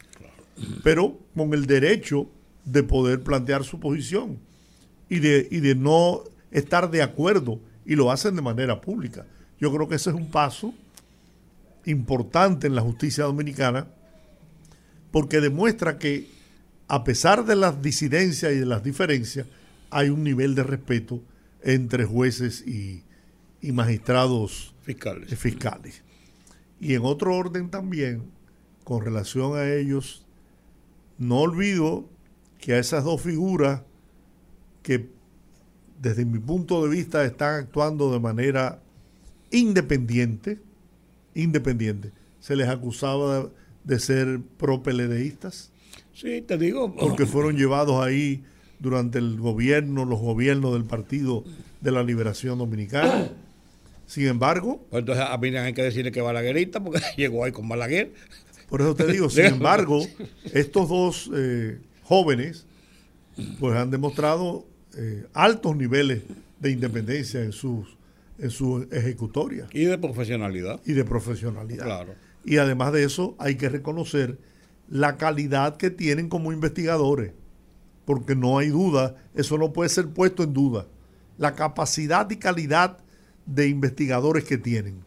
pero con el derecho de poder plantear su posición y de, y de no estar de acuerdo y lo hacen de manera pública. Yo creo que ese es un paso importante en la justicia dominicana porque demuestra que a pesar de las disidencias y de las diferencias, hay un nivel de respeto entre jueces y, magistrados fiscales. fiscales. Y en otro orden también, con relación a ellos, no olvido que a esas dos figuras que desde mi punto de vista están actuando de manera independiente, independiente, se les acusaba de, ser pro-peledeístas. Sí, te digo. Porque fueron llevados ahí durante el gobierno, los gobiernos del Partido de la Liberación Dominicana. Sin embargo. Pues entonces a mí hay que decirle que Balaguerita, porque (laughs) llegó ahí con Balaguer. Por eso te digo, sin (laughs) embargo, estos dos eh, jóvenes pues han demostrado eh, altos niveles de independencia en sus en su ejecutoria. Y de profesionalidad. Y de profesionalidad. Claro. Y además de eso, hay que reconocer la calidad que tienen como investigadores, porque no hay duda, eso no puede ser puesto en duda, la capacidad y calidad de investigadores que tienen.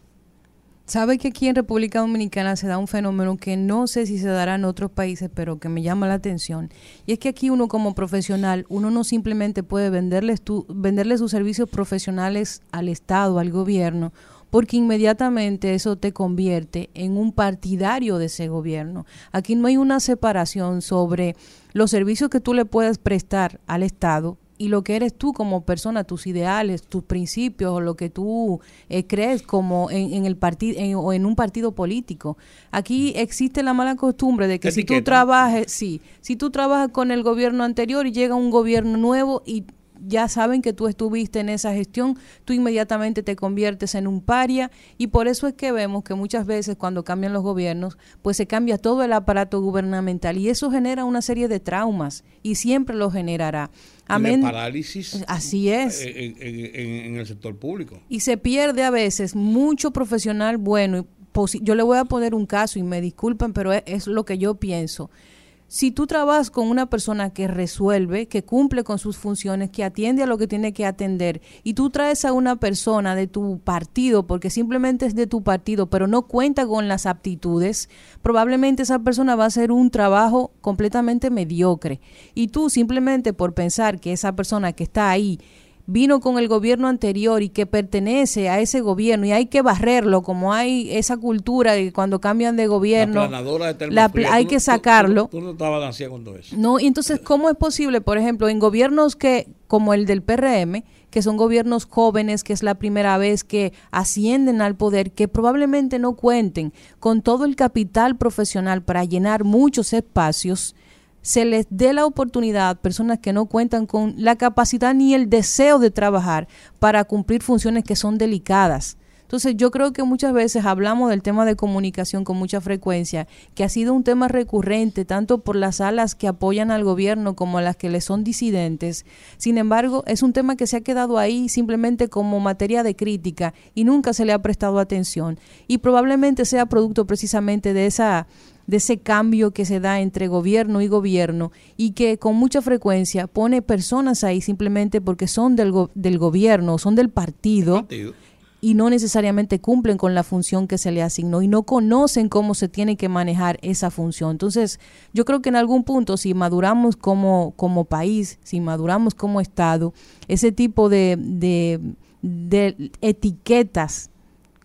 Sabe que aquí en República Dominicana se da un fenómeno que no sé si se dará en otros países, pero que me llama la atención. Y es que aquí uno como profesional, uno no simplemente puede venderle, venderle sus servicios profesionales al Estado, al gobierno, porque inmediatamente eso te convierte en un partidario de ese gobierno. Aquí no hay una separación sobre los servicios que tú le puedes prestar al Estado y lo que eres tú como persona, tus ideales, tus principios o lo que tú eh, crees como en, el partido o en un partido político. Aquí existe la mala costumbre de que si tú trabajes, sí, si tú trabajas con el gobierno anterior y llega un gobierno nuevo y ya saben que tú estuviste en esa gestión, tú inmediatamente te conviertes en un paria y por eso es que vemos que muchas veces cuando cambian los gobiernos, pues se cambia todo el aparato gubernamental y eso genera una serie de traumas y siempre lo generará. Amén. parálisis. Así es. En, el sector público. Y se pierde a veces mucho profesional bueno. Yo le voy a poner un caso y me disculpen, pero es lo que yo pienso si tú trabajas con una persona que resuelve, que cumple con sus funciones, que atiende a lo que tiene que atender, y tú traes a una persona de tu partido, porque simplemente es de tu partido, pero no cuenta con las aptitudes, probablemente esa persona va a hacer un trabajo completamente mediocre. Y tú simplemente por pensar que esa persona que está ahí vino con el gobierno anterior y que pertenece a ese gobierno y hay que barrerlo, como hay esa cultura de que cuando cambian de gobierno, la hay que sacarlo. Tú, no estabas con eso. No, y entonces, ¿cómo es posible, por ejemplo, en gobiernos que como el del PRM, que son gobiernos jóvenes, que es la primera vez que ascienden al poder, que probablemente no cuenten con todo el capital profesional para llenar muchos espacios, se les dé la oportunidad personas que no cuentan con la capacidad ni el deseo de trabajar para cumplir funciones que son delicadas. Entonces yo creo que muchas veces hablamos del tema de comunicación con mucha frecuencia, que ha sido un tema recurrente tanto por las alas que apoyan al gobierno como las que le son disidentes. Sin embargo, es un tema que se ha quedado ahí simplemente como materia de crítica y nunca se le ha prestado atención. Y probablemente sea producto precisamente de esa de ese cambio que se da entre gobierno y gobierno y que con mucha frecuencia pone personas ahí simplemente porque son del, del gobierno, son del partido, y no necesariamente cumplen con la función que se le asignó y no conocen cómo se tiene que manejar esa función. Entonces, yo creo que en algún punto, si maduramos como, como país, si maduramos como Estado, ese tipo de, de, de etiquetas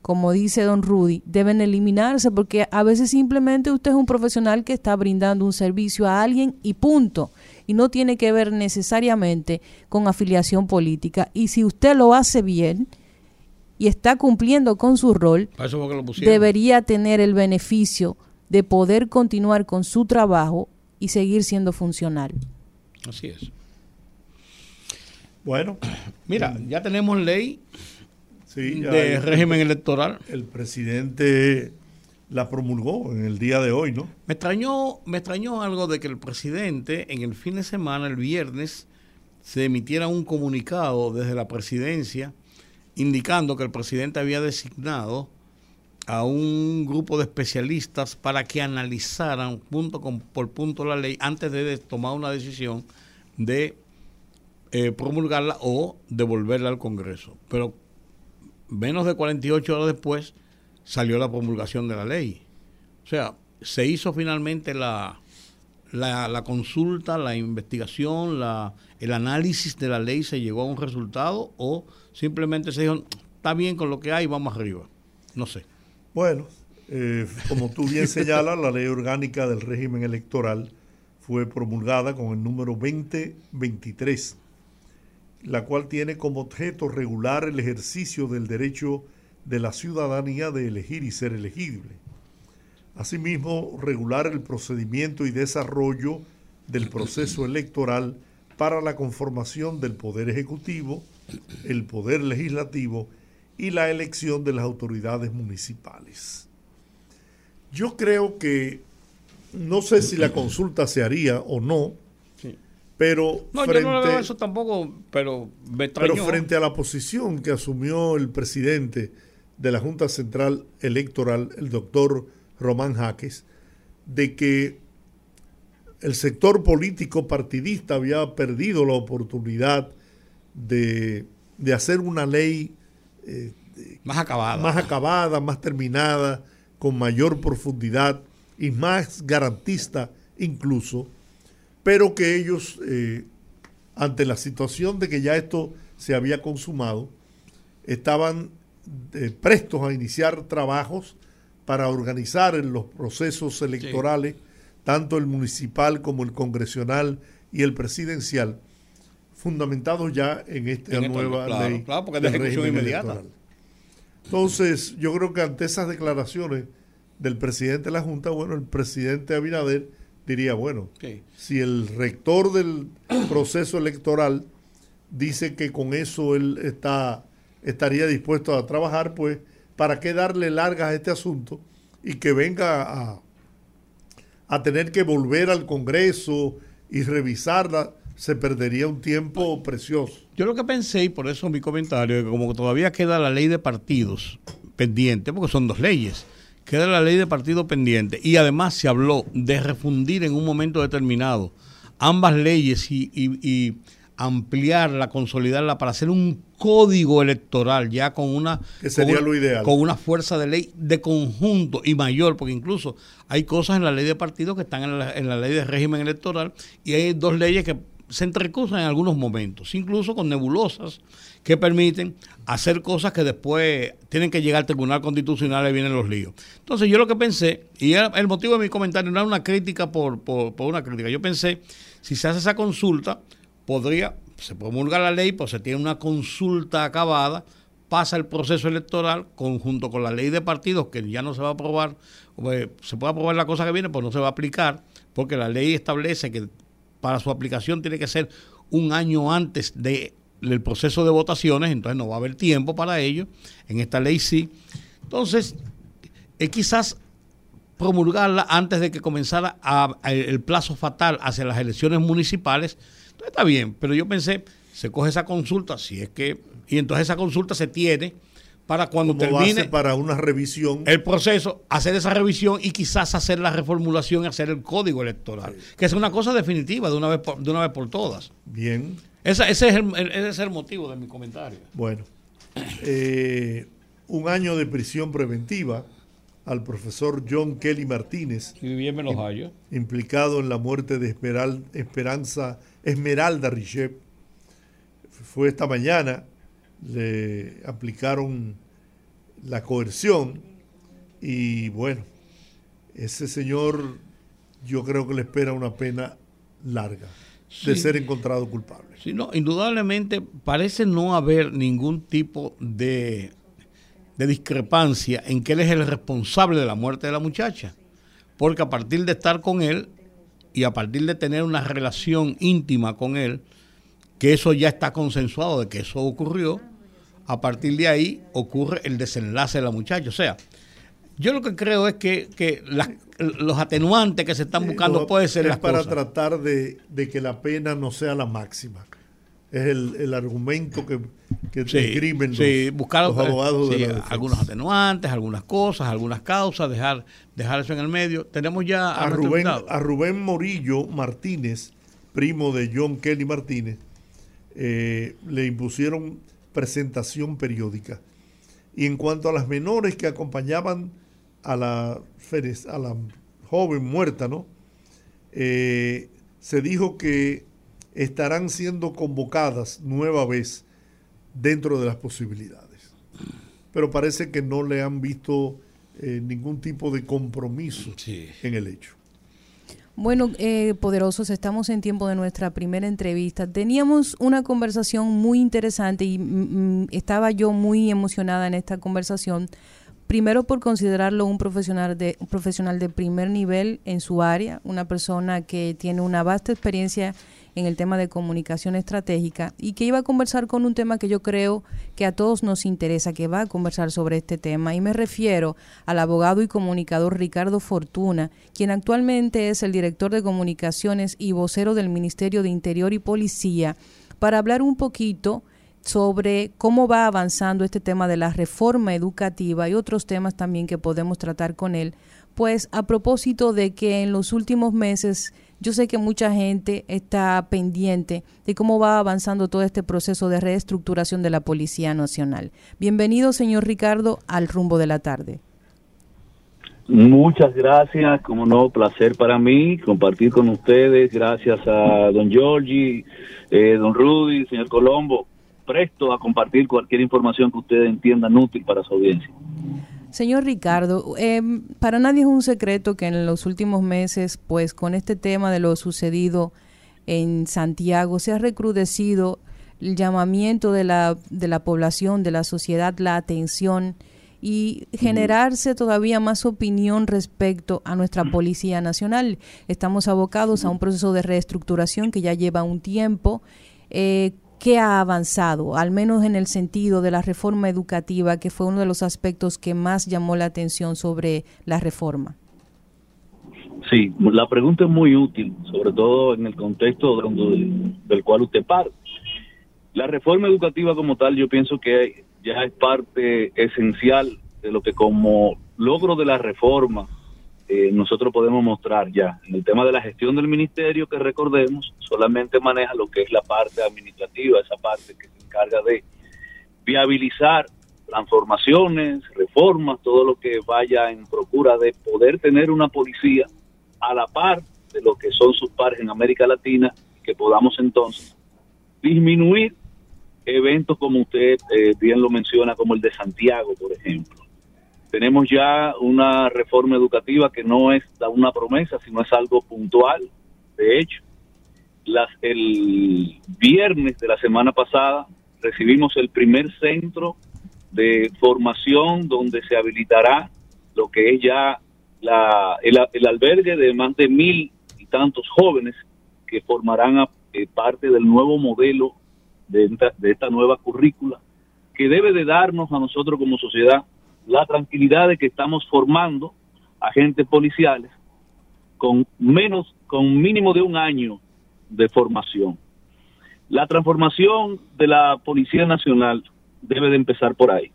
como dice don Rudy, deben eliminarse porque a veces simplemente usted es un profesional que está brindando un servicio a alguien y punto. Y no tiene que ver necesariamente con afiliación política. Y si usted lo hace bien y está cumpliendo con su rol, debería tener el beneficio de poder continuar con su trabajo y seguir siendo funcional. Así es. Bueno, mira, ya tenemos ley de régimen electoral. El presidente la promulgó en el día de hoy, ¿no? Me extrañó, me extrañó algo de que el presidente en el fin de semana, el viernes, se emitiera un comunicado desde la presidencia indicando que el presidente había designado a un grupo de especialistas para que analizaran punto por punto la ley antes de tomar una decisión de eh, promulgarla o devolverla al Congreso. Pero menos de 48 horas después salió la promulgación de la ley. O sea, se hizo finalmente la, la, consulta, la investigación, la, el análisis de la ley, se llegó a un resultado o simplemente se dijo, está bien con lo que hay, vamos arriba. No sé. Bueno, eh, como tú bien señalas, la ley orgánica del régimen electoral fue promulgada con el número 2023 la cual tiene como objeto regular el ejercicio del derecho de la ciudadanía de elegir y ser elegible. Asimismo, regular el procedimiento y desarrollo del proceso electoral para la conformación del Poder Ejecutivo, el Poder Legislativo y la elección de las autoridades municipales. Yo creo que, no sé si la consulta se haría o no, pero no, frente, yo no veo eso tampoco, pero Pero frente a la posición que asumió el presidente de la Junta Central Electoral, el doctor Román Jaques, de que el sector político partidista había perdido la oportunidad de, hacer una ley eh, más acabada. Más acabada, más terminada, con mayor profundidad y más garantista incluso pero que ellos, eh, ante la situación de que ya esto se había consumado, estaban eh, prestos a iniciar trabajos para organizar en los procesos electorales, tanto el municipal como el congresional y el presidencial, fundamentados ya en esta nueva ley. Claro, porque es de ejecución inmediata. Entonces, yo creo que ante esas declaraciones del presidente de la Junta, bueno, el presidente Abinader diría, bueno, si el rector del (clears throat) proceso electoral dice que con eso él está, estaría dispuesto a trabajar, pues, ¿para qué darle largas a este asunto y que venga a, a tener que volver al Congreso y revisarla? Se perdería un tiempo precioso. Yo lo que pensé, y por eso mi comentario, es que como todavía queda la ley de partidos pendiente, porque son dos leyes, queda la ley de partido pendiente y además se habló de refundir en un momento determinado ambas leyes y, ampliarla, consolidarla para hacer un código electoral ya con una sería lo ideal. con una fuerza de ley de conjunto y mayor, porque incluso hay cosas en la ley de partido que están en la, en la ley de régimen electoral y hay dos leyes que se entrecruzan en algunos momentos, incluso con nebulosas que permiten hacer cosas que después tienen que llegar al Tribunal Constitucional y vienen los líos. Entonces yo lo que pensé, y el motivo de mi comentario no era una crítica por, por, una crítica, yo pensé, si se hace esa consulta, podría, se promulga la ley, pues se tiene una consulta acabada, pasa el proceso electoral conjunto con la ley de partidos, que ya no se va a aprobar, pues, se puede aprobar la cosa que viene, pues no se va a aplicar, porque la ley establece que para su aplicación tiene que ser un año antes de el proceso de votaciones, entonces no va a haber tiempo para ello. En esta ley sí. Entonces, es quizás promulgarla antes de que comenzara el plazo fatal hacia las elecciones municipales. Entonces está bien, pero yo pensé, se coge esa consulta, si es que, y entonces esa consulta se tiene para cuando termine para una revisión el proceso, hacer esa revisión y quizás hacer la reformulación y hacer el código electoral, que es una cosa definitiva de una vez por, de una vez por todas. Bien. ese, es el, ese es el motivo de mi comentario. Bueno, eh, un año de prisión preventiva al profesor John Kelly Martínez, implicado en la muerte de Esmeral, Esperanza Esmeralda Richep. Fue esta mañana le aplicaron la coerción y bueno, ese señor yo creo que le espera una pena larga de ser encontrado culpable. Sí, no, indudablemente parece no haber ningún tipo de, de discrepancia en que él es el responsable de la muerte de la muchacha, porque a partir de estar con él y a partir de tener una relación íntima con él, que eso ya está consensuado de que eso ocurrió, a partir de ahí ocurre el desenlace de la muchacha. O sea, yo lo que creo es que, los atenuantes que se están buscando puede ser es para tratar de, que la pena no sea la máxima. es el, argumento que, que sí, los, buscar, abogados algunos atenuantes, algunas cosas, algunas causas, dejar, dejar eso en el medio. Tenemos ya a, Rubén, a Rubén Morillo Martínez, primo de John Kelly Martínez, eh, le impusieron presentación periódica. Y en cuanto a las menores que acompañaban a la, a la joven muerta, ¿no? Eh, se dijo que estarán siendo convocadas nueva vez dentro de las posibilidades. Pero parece que no le han visto eh, ningún tipo de compromiso en el hecho. Bueno, eh, poderosos, estamos en tiempo de nuestra primera entrevista. Teníamos una conversación muy interesante y mm, mm, estaba yo muy emocionada en esta conversación primero por considerarlo un profesional de un profesional de primer nivel en su área, una persona que tiene una vasta experiencia en el tema de comunicación estratégica y que iba a conversar con un tema que yo creo que a todos nos interesa, que va a conversar sobre este tema. Y me refiero al abogado y comunicador Ricardo Fortuna, quien actualmente es el director de comunicaciones y vocero del Ministerio de Interior y Policía, para hablar un poquito sobre cómo va avanzando este tema de la reforma educativa y otros temas también que podemos tratar con él. Pues a propósito de que en los últimos meses yo sé que mucha gente está pendiente de cómo va avanzando todo este proceso de reestructuración de la Policía Nacional. Bienvenido, señor Ricardo, al rumbo de la tarde. Muchas gracias, como no, placer para mí compartir con ustedes. Gracias a don Giorgi, eh, don Rudy, señor Colombo presto a compartir cualquier información que ustedes entiendan útil para su audiencia. Señor Ricardo, em, para nadie es un secreto que en los últimos meses, pues con este tema de lo sucedido en Santiago, se ha recrudecido el llamamiento de la, de la población, de la sociedad, la atención y generarse todavía más opinión respecto a nuestra Policía Nacional. Estamos abocados a un proceso de reestructuración que ya lleva un tiempo. Eh, ¿qué ha avanzado, al menos en el sentido de la reforma educativa, que fue uno de los aspectos que más llamó la atención sobre la reforma? Sí, la pregunta es muy útil, sobre todo en el contexto del cual usted parte. La reforma educativa como tal, yo pienso que ya es parte esencial de lo que como logro de la reforma eh, nosotros podemos mostrar ya. En el tema de la gestión del ministerio, que recordemos, solamente maneja lo que es la parte administrativa, esa parte que se encarga de viabilizar transformaciones, reformas, todo lo que vaya en procura de poder tener una policía a la par de lo que son sus pares en América Latina, que podamos entonces disminuir eventos como usted eh, bien lo menciona, como el de Santiago, por ejemplo tenemos ya una reforma educativa que no es una promesa, sino es algo puntual. De hecho, las, el viernes de la semana pasada recibimos el primer centro de formación donde se habilitará lo que es ya la, el, albergue de más de mil y tantos jóvenes que formarán eh, parte del nuevo modelo de de esta nueva currícula que debe de darnos a nosotros como sociedad la tranquilidad de que estamos formando agentes policiales con menos, con mínimo de un año de formación. La transformación de la Policía Nacional debe de empezar por ahí.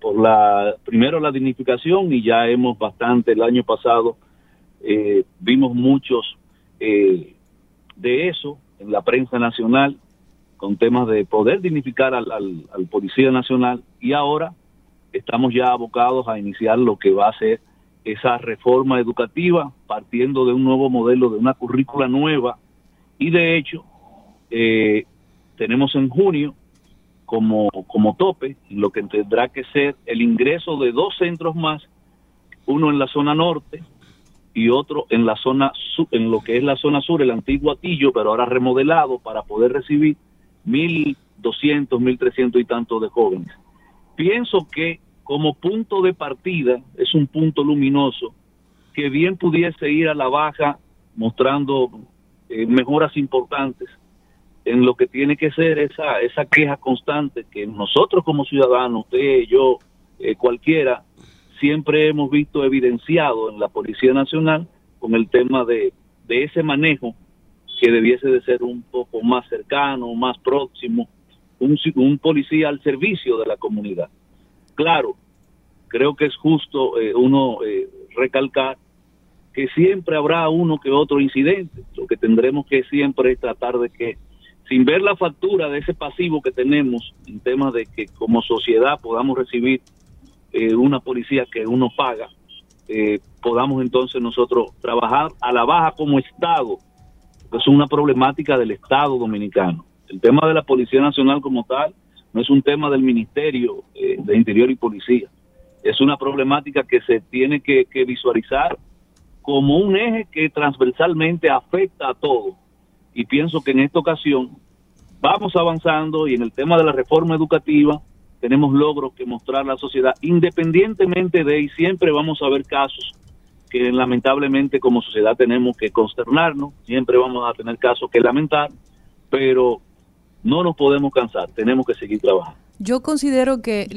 Por la, primero la dignificación y ya hemos bastante, el año pasado eh, vimos muchos eh, de eso en la prensa nacional con temas de poder dignificar al, al Policía Nacional y ahora estamos ya abocados a iniciar lo que va a ser esa reforma educativa partiendo de un nuevo modelo, de una currícula nueva. Y de hecho eh, tenemos en junio como, como tope lo que tendrá que ser el ingreso de dos centros más, uno en la zona norte y otro en la zona en lo que es la zona sur, el antiguo Atillo, pero ahora remodelado para poder recibir 1.200, 1.300 y tantos de jóvenes pienso que como punto de partida es un punto luminoso que bien pudiese ir a la baja mostrando eh, mejoras importantes. En lo que tiene que ser esa, esa queja constante que nosotros como ciudadanos, usted, yo, eh, cualquiera, siempre hemos visto evidenciado en la Policía Nacional con el tema de, de ese manejo que debiese de ser un poco más cercano, más próximo, un, un policía al servicio de la comunidad. Claro, creo que es justo eh, uno eh, recalcar que siempre habrá uno que otro incidente. Lo que tendremos que siempre es tratar de que, sin ver la factura de ese pasivo que tenemos en temas de que como sociedad podamos recibir eh, una policía que uno paga, podamos entonces nosotros trabajar a la baja como Estado, que es una problemática del Estado dominicano. El tema de la Policía Nacional como tal no es un tema del Ministerio de Interior y Policía es una problemática que se tiene que, visualizar como un eje que transversalmente afecta a todo. Y pienso que en esta ocasión vamos avanzando y en el tema de la reforma educativa tenemos logros que mostrar a la sociedad, independientemente de, y siempre vamos a ver casos que lamentablemente como sociedad tenemos que consternarnos, siempre vamos a tener casos que lamentar, pero no nos podemos cansar, tenemos que seguir trabajando. Yo considero que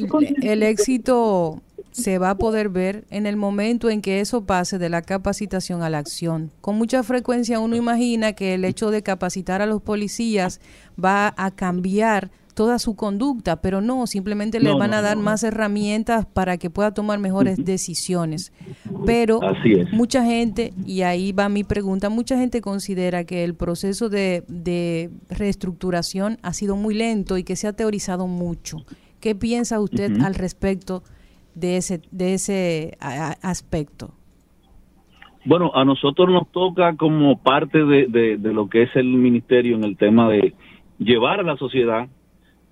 el éxito se va a poder ver en el momento en que eso pase de la capacitación a la acción. Con mucha frecuencia uno imagina que el hecho de capacitar a los policías va a cambiar toda su conducta, pero no, simplemente le van a dar más herramientas para que pueda tomar mejores decisiones. Pero mucha gente, y ahí va mi pregunta, mucha gente considera que el proceso de, de reestructuración ha sido muy lento y que se ha teorizado mucho. ¿Qué piensa usted al respecto de ese, de ese aspecto? Bueno, a nosotros nos toca como parte de, de, lo que es el ministerio en el tema de llevar a la sociedad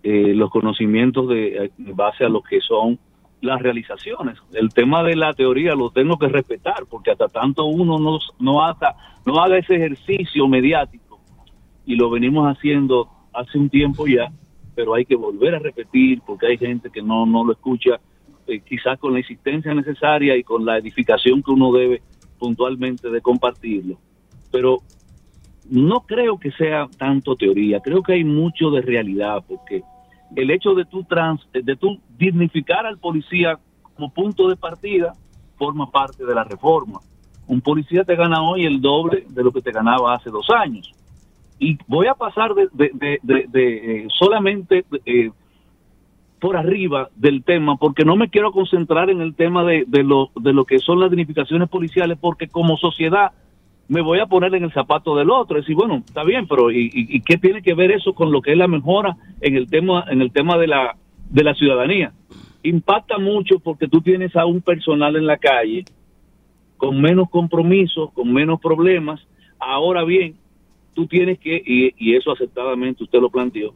eh, los conocimientos de, base a lo que son las realizaciones. El tema de la teoría lo tengo que respetar, porque hasta tanto uno no, no, haga, no haga ese ejercicio mediático, y lo venimos haciendo hace un tiempo ya, pero hay que volver a repetir, porque hay gente que no, no lo escucha eh, quizás con la existencia necesaria y con la edificación que uno debe puntualmente de compartirlo. Pero no creo que sea tanto teoría, creo que hay mucho de realidad, porque el hecho de tú, trans, de tú dignificar al policía como punto de partida forma parte de la reforma. Un policía te gana hoy el doble de lo que te ganaba hace dos años. Y voy a pasar de, de, de, eh, solamente eh, por arriba del tema, porque no me quiero concentrar en el tema de, de, lo, de lo que son las dignificaciones policiales, porque como sociedad me voy a poner en el zapato del otro, y decir, bueno, está bien, pero ¿y, y, qué tiene que ver eso con lo que es la mejora en el tema, en el tema de la, de la ciudadanía? Impacta mucho porque tú tienes a un personal en la calle con menos compromisos, con menos problemas. Ahora bien, tú tienes que, y, y eso aceptadamente usted lo planteó,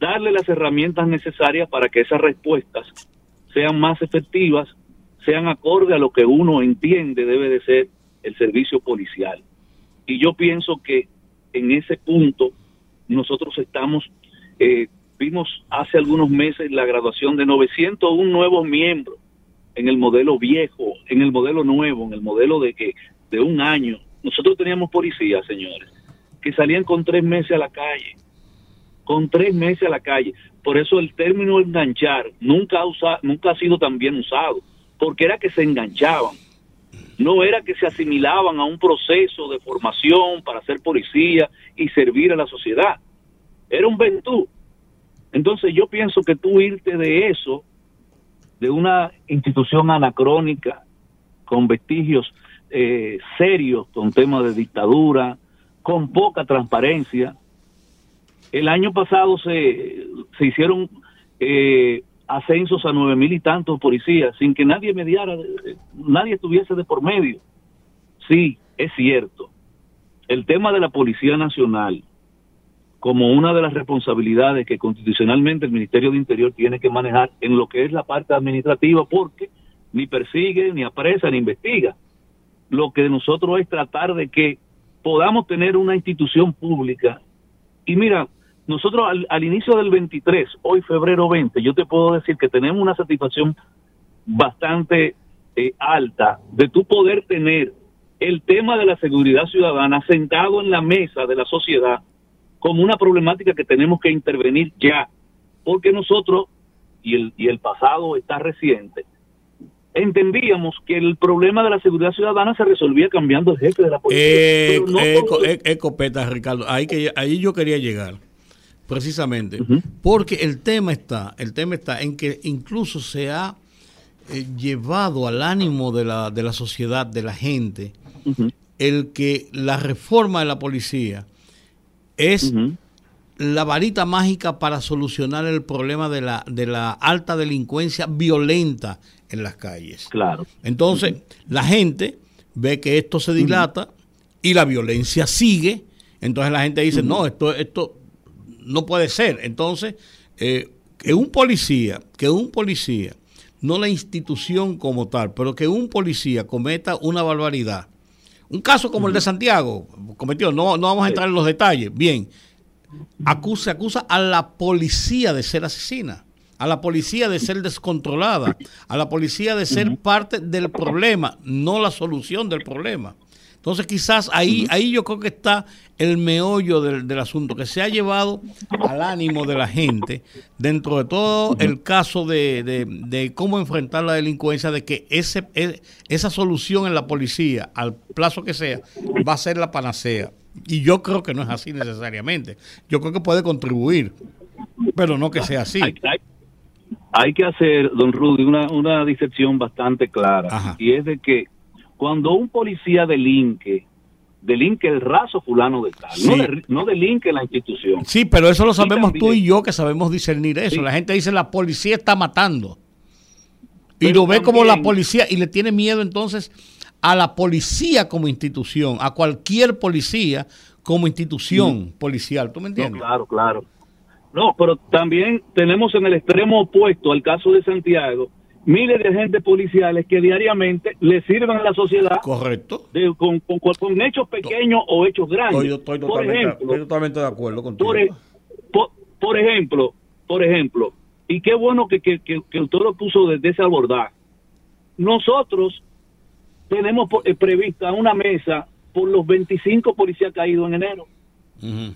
darle las herramientas necesarias para que esas respuestas sean más efectivas, sean acorde a lo que uno entiende debe de ser el servicio policial. Y yo pienso que en ese punto nosotros estamos, eh, vimos hace algunos meses la graduación de 901 nuevos miembros en el modelo viejo, en el modelo nuevo, en el modelo de que de un año. Nosotros teníamos policías, señores, que salían con tres meses a la calle, con tres meses a la calle. Por eso el término enganchar nunca ha, nunca ha sido tan bien usado, porque era que se enganchaban. No era que se asimilaban a un proceso de formación para ser policía y servir a la sociedad. Era un ventú. Entonces yo pienso que tú irte de eso, de una institución anacrónica, con vestigios eh, serios, con temas de dictadura, con poca transparencia, el año pasado se, se hicieron eh, ascensos a nueve mil y tantos policías sin que nadie mediara, nadie estuviese de por medio. Sí, es cierto. El tema de la Policía Nacional, como una de las responsabilidades que constitucionalmente el Ministerio de Interior tiene que manejar en lo que es la parte administrativa, porque ni persigue, ni apresa, ni investiga. Lo que de nosotros es tratar de que podamos tener una institución pública. Y mira, nosotros al, inicio del 23, hoy febrero 20, yo te puedo decir que tenemos una satisfacción bastante eh, alta de tu poder tener el tema de la seguridad ciudadana sentado en la mesa de la sociedad como una problemática que tenemos que intervenir ya, porque nosotros, y el, y el pasado está reciente, entendíamos que el problema de la seguridad ciudadana se resolvía cambiando el jefe de la policía. Eh, Pero no eh, eh, Ricardo, ahí, que, ahí yo quería llegar, precisamente, porque el tema está, el tema está en que incluso se ha eh, llevado al ánimo de la, de la sociedad, de la gente, el que la reforma de la policía es la varita mágica para solucionar el problema de la, de la alta delincuencia violenta en las calles. Claro. Entonces, la gente ve que esto se dilata y la violencia sigue. Entonces la gente dice, no, esto, esto no puede ser. Entonces, eh, que un policía, que un policía, no la institución como tal, pero que un policía cometa una barbaridad. Un caso como el de Santiago, cometió, no, no vamos a entrar en los detalles. Bien, acusa, acusa a la policía de ser asesina, a la policía de ser descontrolada, a la policía de ser parte del problema, no la solución del problema. Entonces quizás ahí, ahí yo creo que está el meollo del, del asunto, que se ha llevado al ánimo de la gente dentro de todo el caso de, de- de cómo enfrentar la delincuencia, de que ese, e- esa solución en la policía, al plazo que sea, va a ser la panacea. Y yo creo que no es así necesariamente. Yo creo que puede contribuir, pero no que sea así. Hay, hay- hay que hacer, don Rudy, una, una disección bastante clara. Ajá. Y es de que cuando un policía delinque, delinque el raso fulano de tal, no, de- no delinque la institución. Sí, pero eso lo sabemos también- tú y yo que sabemos discernir eso. Sí. La gente dice la policía está matando. Y Pero lo ve como la policía y le tiene miedo entonces a la policía como institución, a cualquier policía como institución policial. ¿Tú me No, entiendes? claro, claro. No, pero también tenemos en el extremo opuesto al caso de Santiago miles de agentes policiales que diariamente le sirven a la sociedad Correcto. de- con, con- con hechos pequeños o hechos grandes. Estoy, estoy por totalmente, ejemplo, estoy totalmente de acuerdo contigo. por, e- por, por ejemplo, por ejemplo, y qué bueno que, que, que, que usted lo puso desde ese abordaje. Nosotros tenemos por- eh, prevista una mesa por los 25 policías caídos en enero. Ujú.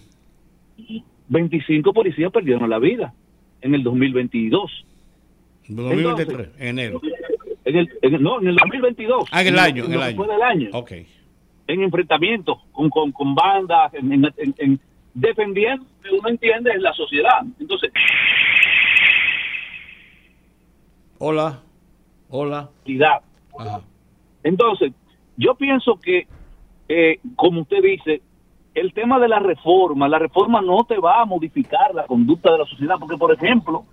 25 policías perdieron la vida en el 2022. 2023, en enero. En el, en el- no, en el 2022. Ah, en el año, en el que año. fue del año. Ok. En enfrentamientos con, con, con bandas, en, en- en- en defendiendo lo que uno entiende es la sociedad. Entonces, Hola. Hola. Ajá. Entonces, yo pienso que, eh, como usted dice, el tema de la reforma, la reforma no te va a modificar la conducta de la sociedad, porque, por ejemplo,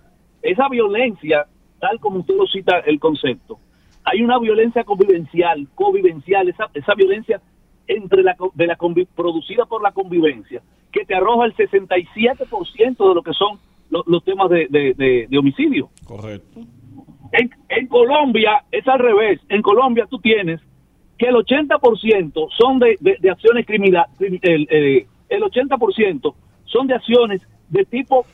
esa violencia, tal como usted lo cita el concepto, hay una violencia convivencial, covivencial, esa, esa violencia entre la, de la producida por la convivencia, que te arroja el 67% de lo que son lo- los temas de, de- de- de homicidio. Correcto. En, en Colombia es al revés. En Colombia tú tienes que el 80% son de, de, acciones criminales, el, eh, el 80% son de acciones de tipo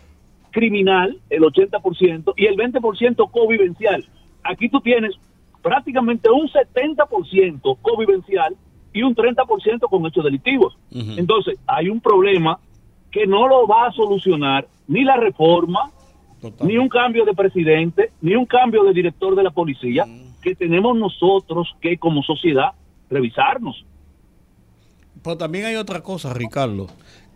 criminal, el 80%, y el 20% covivencial. Aquí tú tienes prácticamente un 70% covivencial y un 30% con hechos delictivos. Entonces, hay un problema que no lo va a solucionar ni la reforma, Total. ni un cambio de presidente, ni un cambio de director de la policía, que tenemos nosotros que como sociedad revisarnos. Pero también hay otra cosa, Ricardo.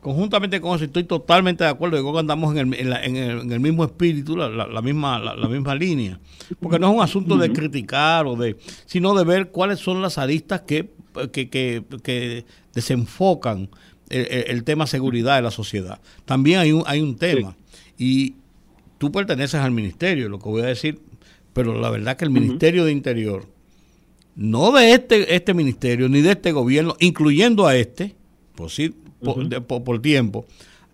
Conjuntamente con eso, estoy totalmente de acuerdo. Yo creo que andamos en el, en la- en el- en el mismo espíritu, la, la- la misma, la, misma línea. Porque no es un asunto de criticar o de, sino de ver cuáles son las aristas que, que, que, que desenfocan el, tema seguridad de la sociedad. También hay un, hay un tema. Y tú perteneces al ministerio, lo que voy a decir, pero la verdad que el Ministerio de Interior, no de este, este ministerio ni de este gobierno, incluyendo a este, por, sí, por, de- por- por tiempo,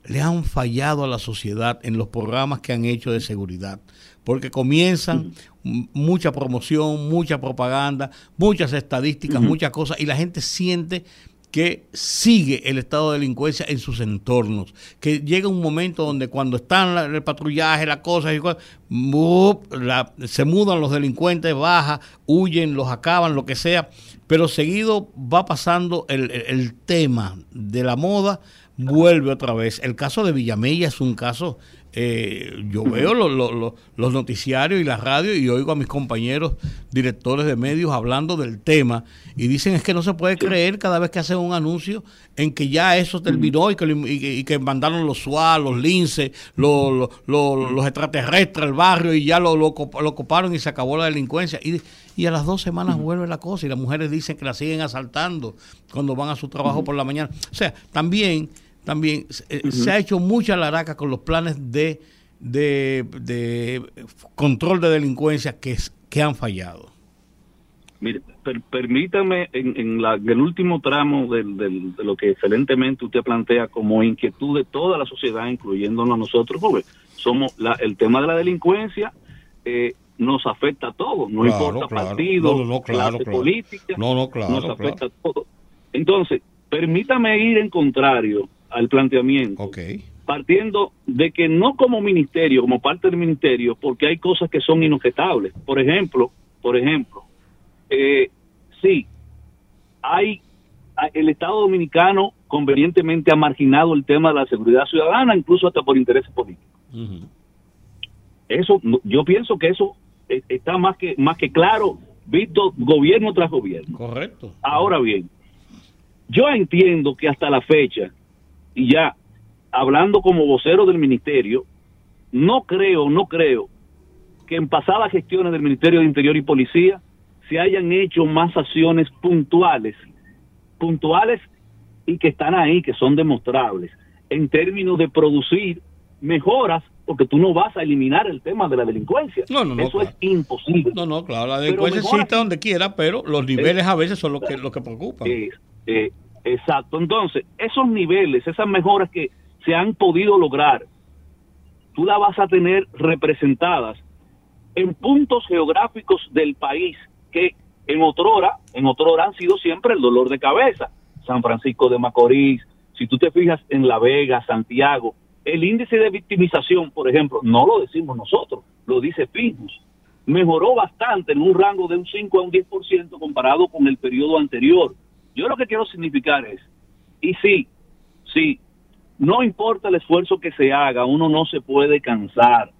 le han fallado a la sociedad en los programas que han hecho de seguridad. Porque comienzan mucha promoción, mucha propaganda, muchas estadísticas, muchas cosas, y la gente siente que sigue el estado de delincuencia en sus entornos, que llega un momento donde cuando están la- el patrullaje, las cosas, y se mudan los delincuentes, baja, huyen, los acaban, lo que sea, pero seguido va pasando el, el- tema de la moda, vuelve otra vez. El caso de Villamella es un caso eh, yo veo los noticiarios y la radio y oigo a mis compañeros directores de medios hablando del tema y dicen es que no se puede creer cada vez que hacen un anuncio en que ya eso terminó y que, y que mandaron los SWAT, los linces, los, los, extraterrestres al barrio y ya lo, lo, ocuparon y se acabó la delincuencia. Y, y a las dos semanas vuelve la cosa y las mujeres dicen que la siguen asaltando cuando van a su trabajo por la mañana. O sea, también también eh, se ha hecho mucha laraca con los planes de, de, control de delincuencia que, que han fallado. Mire, permítame, en, la, el último tramo de lo que excelentemente usted plantea como inquietud de toda la sociedad, incluyéndonos a nosotros, jóvenes, somos el tema de la delincuencia. Eh, nos afecta a todos, no importa partido, no, clase política, nos afecta a todos. Entonces, permítame ir en contrario al planteamiento. Partiendo de que no como ministerio, como parte del ministerio, porque hay cosas que son inobjetables. Por ejemplo, por ejemplo, eh, sí, hay el Estado Dominicano convenientemente ha marginado el tema de la seguridad ciudadana, incluso hasta por intereses políticos. Eso, yo pienso que eso e, está más que más que claro, visto gobierno tras gobierno. Correcto. Ahora bien, yo entiendo que hasta la fecha y ya hablando como vocero del ministerio, no creo, no creo que en pasadas gestiones del Ministerio de Interior y Policía se hayan hecho más acciones puntuales, puntuales y que están ahí, que son demostrables, en términos de producir mejoras, porque tú no vas a eliminar el tema de la delincuencia. No, no, Eso es imposible. No, no, claro, la delincuencia existe donde quiera, pero los niveles a veces son los que, los que preocupan. eh, Exacto. Entonces, esos niveles, esas mejoras que se han podido lograr, tú las vas a tener representadas en puntos geográficos del país que en otrora, en otrora han sido siempre el dolor de cabeza. San Francisco de Macorís, si tú te fijas en La Vega, Santiago, el índice de victimización, por ejemplo, no lo decimos nosotros, lo dice FIJUS, mejoró bastante en un rango de un 5 a un 10% comparado con el periodo anterior. Yo lo que quiero significar es, y sí, sí, no importa el esfuerzo que se haga, uno no se puede cansar.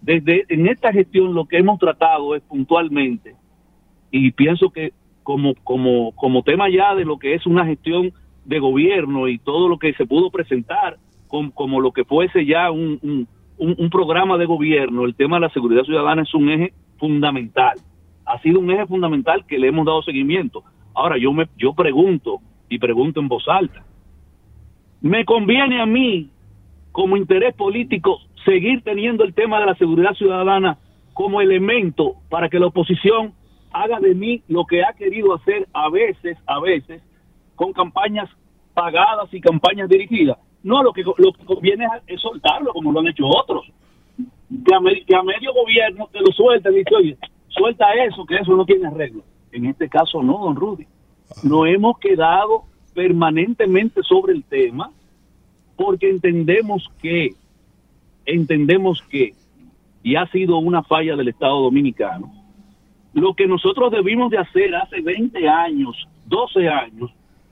Desde en esta gestión lo que hemos tratado es puntualmente, y pienso que como, como, como tema ya de lo que es una gestión de gobierno y todo lo que se pudo presentar como, como lo que fuese ya un, un, un programa de gobierno, el tema de la seguridad ciudadana es un eje fundamental. Ha sido un eje fundamental que le hemos dado seguimiento. Ahora yo me yo pregunto y pregunto en voz alta. ¿Me conviene a mí como interés político seguir teniendo el tema de la seguridad ciudadana como elemento para que la oposición haga de mí lo que ha querido hacer a veces, a veces, con campañas pagadas y campañas dirigidas? No, lo que, lo que conviene es soltarlo como lo han hecho otros. Que a, medio gobierno te lo suelta y dice, oye, suelta eso, que eso no tiene arreglo. En este caso no, don Rudy. No hemos quedado permanentemente sobre el tema porque entendemos que, entendemos que, y ha sido una falla del Estado Dominicano, lo que nosotros debimos de hacer hace 20 años, 12 años,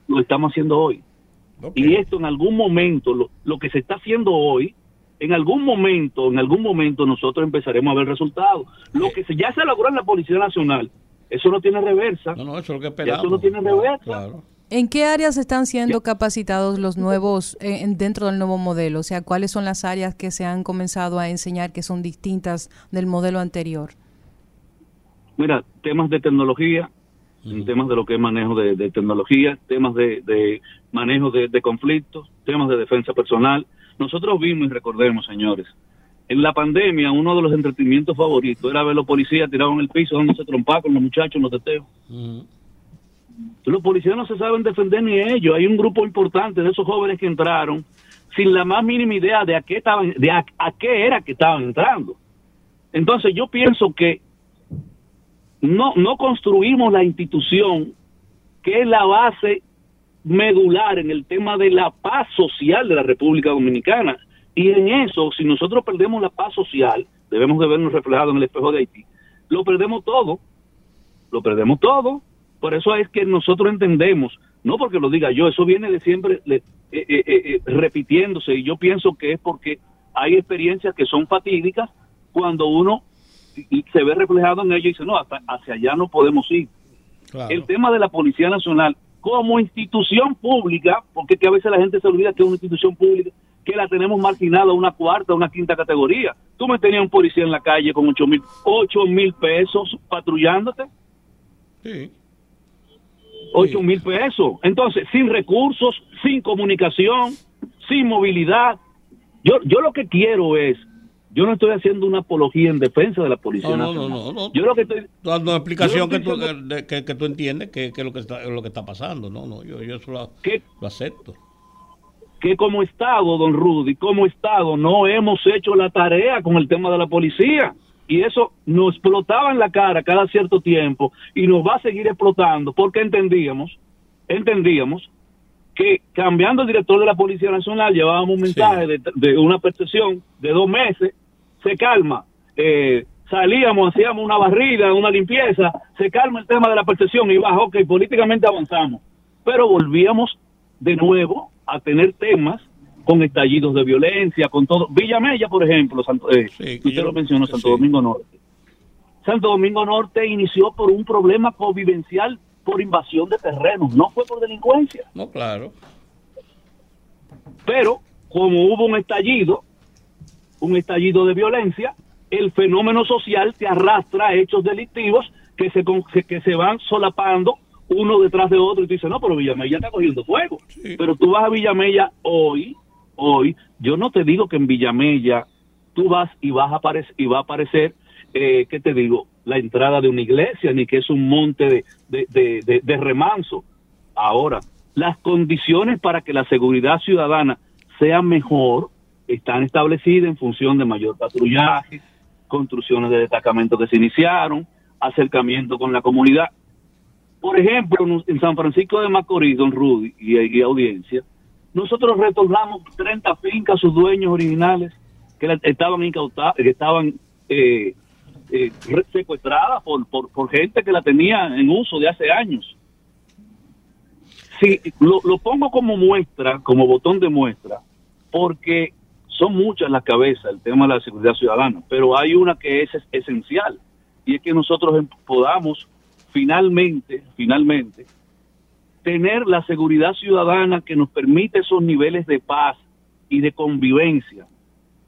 lo estamos haciendo hoy. Y esto en algún momento, lo, lo, que se está haciendo hoy, en algún momento, en algún momento nosotros empezaremos a ver resultados. Lo que se, ya se logró en la Policía Nacional, eso no tiene reversa. No, no, eso es lo que esperamos. Eso no tiene reversa. ¿En qué áreas están siendo capacitados los nuevos eh, dentro del nuevo modelo? O sea, ¿cuáles son las áreas que se han comenzado a enseñar que son distintas del modelo anterior? Mira, temas de tecnología, temas de lo que es manejo de, tecnología, temas de, manejo de, de conflictos, temas de defensa personal. Nosotros vimos y recordemos, señores, en la pandemia, uno de los entretenimientos favoritos era ver los policías tirados en el piso dándose trompa con los muchachos en los teteos. Los policías no se saben defender ni ellos. Hay un grupo importante de esos jóvenes que entraron sin la más mínima idea de a qué estaban, de a, qué era que estaban entrando. Entonces yo pienso que no, no construimos la institución que es la base medular en el tema de la paz social de la República Dominicana. Y en eso, si nosotros perdemos la paz social, debemos de vernos reflejados en el espejo de Haití, lo perdemos todo, lo perdemos todo. Por eso es que nosotros entendemos, no porque lo diga yo, eso viene de siempre eh, eh, eh, repitiéndose y yo pienso que es porque hay experiencias que son fatídicas cuando uno se ve reflejado en ello y dice, no, hasta hacia allá no podemos ir. El tema de la Policía Nacional como institución pública, porque que a veces la gente se olvida que es una institución pública, que la tenemos marginada una cuarta, una quinta categoría. Tú me tenías un policía en la calle con ocho mil, ocho mil pesos patrullándote. Sí. Ocho mil pesos. Entonces, sin recursos, sin comunicación, sin movilidad. Yo, yo lo que quiero es yo no estoy haciendo una apología en defensa de la Policía no, No, no, no. Yo lo que estoy... Dando una explicación que, tú, que, tú entiendes que, es lo que, está, lo que está pasando. No, no, yo, yo eso lo, lo acepto. Que como Estado, don Rudy, como Estado no hemos hecho la tarea con el tema de la policía. Y eso nos explotaba en la cara cada cierto tiempo y nos va a seguir explotando porque entendíamos, entendíamos que cambiando el director de la Policía Nacional llevábamos un mensaje de, de, una percepción de dos meses se calma. Eh, salíamos, hacíamos una barrida, una limpieza, se calma el tema de la percepción y bajo, que políticamente avanzamos. Pero volvíamos de nuevo a tener temas con estallidos de violencia, con todo. Villamella, por ejemplo, Santo, eh, usted lo mencionó, Santo Domingo Norte. Santo Domingo Norte inició por un problema convivencial por invasión de terrenos, no fue por delincuencia. No, claro. Pero como hubo un estallido, un estallido de violencia, el fenómeno social te arrastra a hechos delictivos que se, que se van solapando uno detrás de otro y tú dices, no, pero Villamella está cogiendo fuego. Pero tú vas a Villamella hoy, hoy, yo no te digo que en Villamella tú vas y vas a aparecer, y va a aparecer, eh, ¿qué te digo? La entrada de una iglesia, ni que es un monte de, de, de remanso. Ahora, las condiciones para que la seguridad ciudadana sea mejor están establecidas en función de mayor patrullaje, construcciones de destacamentos que se iniciaron, acercamiento con la comunidad. Por ejemplo, en San Francisco de Macorís, don Rudy y, audiencia, nosotros retornamos 30 fincas a sus dueños originales que estaban incautadas, que estaban eh, eh, secuestradas por, por, gente que la tenía en uso de hace años. Sí, lo, lo pongo como muestra, como botón de muestra, porque son muchas las cabezas el tema de la seguridad ciudadana, pero hay una que es, esencial y es que nosotros em, podamos finalmente, finalmente, tener la seguridad ciudadana que nos permite esos niveles de paz y de convivencia.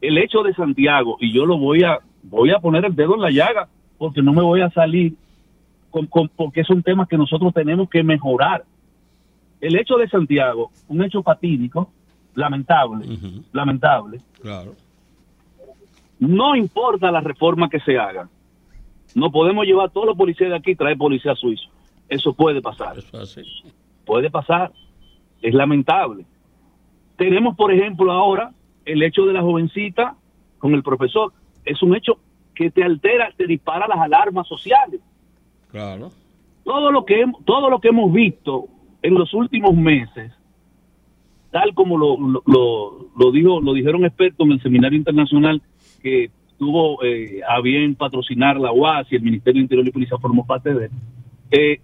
El hecho de Santiago, y yo lo voy a, voy a poner el dedo en la llaga, porque no me voy a salir, con, porque es un tema que nosotros tenemos que mejorar. El hecho de Santiago, un hecho fatídico, lamentable, lamentable. Claro. No importa la reforma que se haga. No podemos llevar a todos los policías de aquí y traer policías suizos. Eso puede pasar. Puede pasar. Es lamentable. Tenemos, por ejemplo, ahora el hecho de la jovencita con el profesor. Es un hecho que te altera, te dispara las alarmas sociales. Claro. Todo lo que, todo lo que hemos visto en los últimos meses tal como lo, lo, lo, dijo, lo dijeron expertos en el seminario internacional que tuvo eh, a bien patrocinar la UAS y el Ministerio de Interior y Policía formó parte de él. Eh,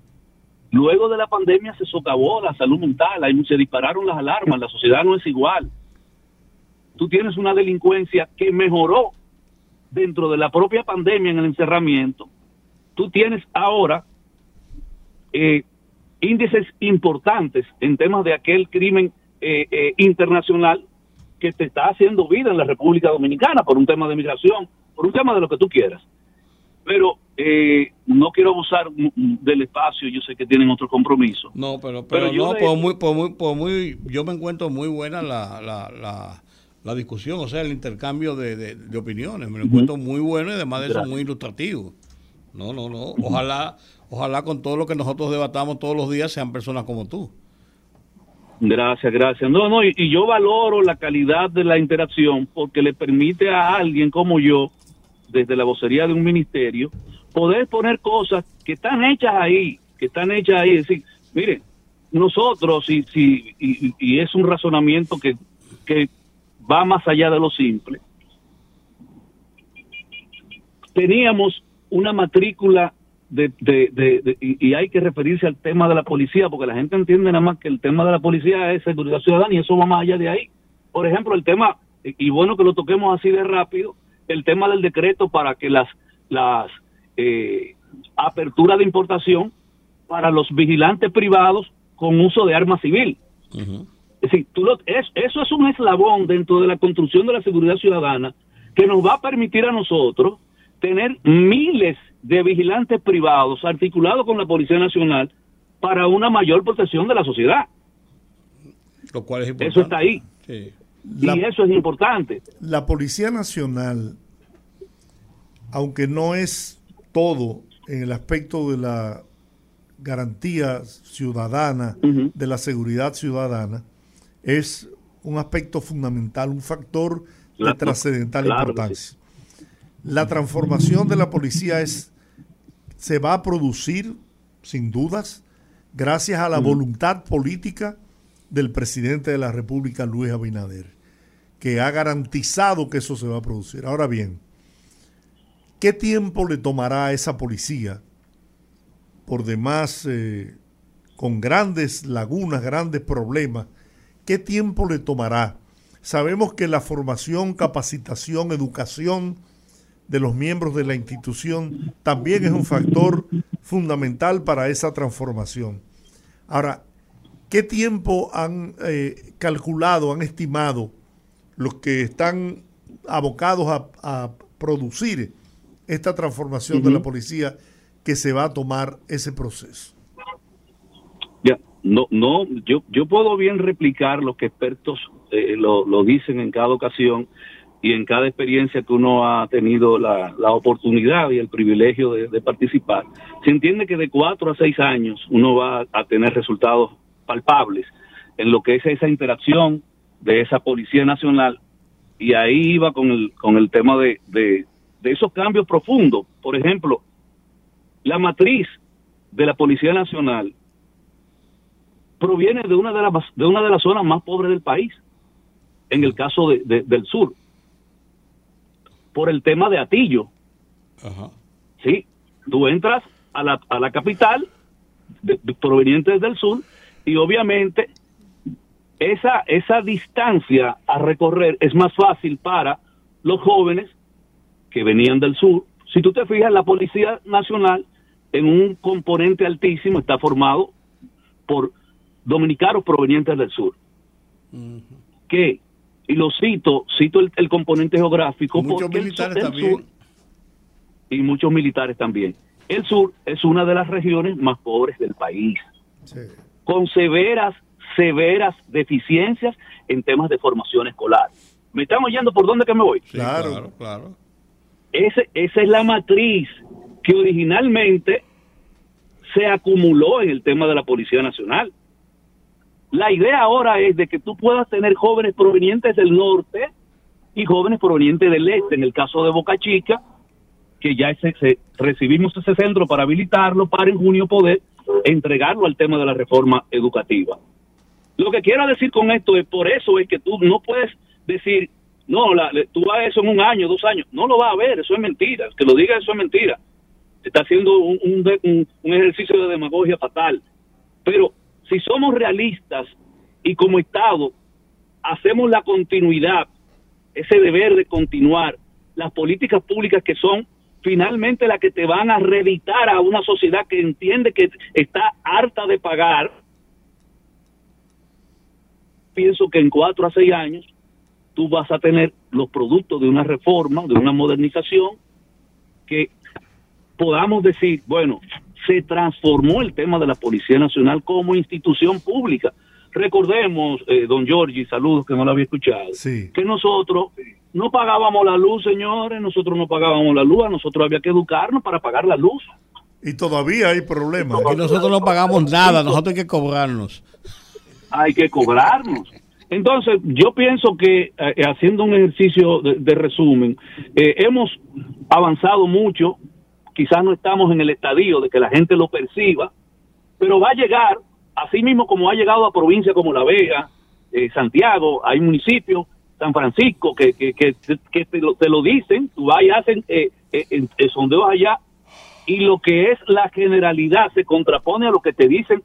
luego de la pandemia se socavó la salud mental, se dispararon las alarmas, la sociedad no es igual. Tú tienes una delincuencia que mejoró dentro de la propia pandemia en el encerramiento. Tú tienes ahora eh, índices importantes en temas de aquel crimen eh, eh, internacional que te está haciendo vida en la República Dominicana por un tema de migración, por un tema de lo que tú quieras. Pero eh, no quiero abusar del espacio, yo sé que tienen otro compromiso. No, pero, pero, yo no, muy, muy, muy, yo me encuentro muy buena la, la, la, discusión, o sea, el intercambio de, de, opiniones, me lo encuentro muy bueno y además de eso muy ilustrativo. No, no, no, ojalá, ojalá con todo lo que nosotros debatamos todos los días sean personas como tú. Gracias, gracias. No, no, y, yo valoro la calidad de la interacción porque le permite a alguien como yo, desde la vocería de un ministerio, poder poner cosas que están hechas ahí, que están hechas ahí. Es decir, mire, nosotros, y, y, y es un razonamiento que, que va más allá de lo simple, teníamos una matrícula de, de, y, hay que referirse al tema de la policía, porque la gente entiende nada más que el tema de la policía es seguridad ciudadana y eso va más allá de ahí. Por ejemplo, el tema y bueno que lo toquemos así de rápido, el tema del decreto para que las, las eh, aperturas de importación para los vigilantes privados con uso de arma civil. Es decir, tú es, eso es un eslabón dentro de la construcción de la seguridad ciudadana que nos va a permitir a nosotros tener miles de vigilantes privados articulados con la Policía Nacional para una mayor protección de la sociedad. Lo cual es importante. Eso está ahí. y eso es importante. La Policía Nacional, aunque no es todo en el aspecto de la garantía ciudadana, de la seguridad ciudadana, es un aspecto fundamental, un factor de trascendental importancia. La transformación de la policía es, se va a producir, sin dudas, gracias a la voluntad política del presidente de la República, Luis Abinader, que ha garantizado que eso se va a producir. Ahora bien, ¿qué tiempo le tomará a esa policía, por demás eh, con grandes lagunas, grandes problemas, qué tiempo le tomará? Sabemos que la formación, capacitación, educación, de los miembros de la institución también es un factor fundamental para esa transformación. Ahora, ¿qué tiempo han eh, calculado, han estimado los que están abocados a, producir esta transformación de la policía que se va a tomar ese proceso? Ya, no, no, yo, yo puedo bien replicar lo que expertos eh, lo, lo dicen en cada ocasión y en cada experiencia que uno ha tenido la, oportunidad y el privilegio de, participar, se entiende que de cuatro a seis años uno va a tener resultados palpables en lo que es esa interacción de esa Policía Nacional y ahí iba con el, con el tema de, de, esos cambios profundos. Por ejemplo, la matriz de la Policía Nacional proviene de una de las, de una de las zonas más pobres del país, en el caso del sur por el tema de Atillo. Ajá. Sí, tú entras a la, a la capital, de, proveniente del sur, y obviamente esa, esa distancia a recorrer es más fácil para los jóvenes que venían del sur. Si tú te fijas, la Policía Nacional en un componente altísimo está formado por dominicanos provenientes del sur, que y lo cito, cito el, componente geográfico. Muchos militares también. y muchos militares también. El sur es una de las regiones más pobres del país, con severas, severas deficiencias en temas de formación escolar. ¿Me están oyendo por dónde que me voy? claro, claro. Ese, esa es la matriz que originalmente se acumuló en el tema de la Policía Nacional. La idea ahora es de que tú puedas tener jóvenes provenientes del norte y jóvenes provenientes del este. En el caso de Boca Chica, que ya recibimos ese centro para habilitarlo, para en junio poder entregarlo al tema de la reforma educativa. Lo que quiero decir con esto es, por eso es que tú no puedes decir, no, la, tú vas a eso en un año, dos años. No lo vas a ver, eso es mentira. Que lo diga, eso es mentira. Está haciendo un, un, un ejercicio de demagogia fatal. Pero si somos realistas y como Estado hacemos la continuidad, ese deber de continuar las políticas públicas que son finalmente las que te van a reeditar a una sociedad que entiende que está harta de pagar, pienso que en cuatro a seis años tú vas a tener los productos de una reforma, de una modernización, que podamos decir, bueno, se transformó el tema de la Policía Nacional como institución pública. Recordemos, eh, don Giorgi, saludos que no lo había escuchado, que nosotros no pagábamos la luz, señores, nosotros no pagábamos la luz, a nosotros había que educarnos para pagar la luz. Y todavía hay problemas. Y nosotros no pagamos nada, nosotros hay que cobrarnos. Hay que cobrarnos. Entonces, yo pienso que eh, haciendo un ejercicio de, resumen, eh, hemos avanzado mucho quizás no estamos en el estadio de que la gente lo perciba, pero va a llegar, así mismo como ha llegado a provincias como La Vega, eh, Santiago, hay municipios, San Francisco, que, que, que, te, lo, dicen, tú vas y hacen eh, eh, sondeos allá, y lo que es la generalidad se contrapone a lo que te dicen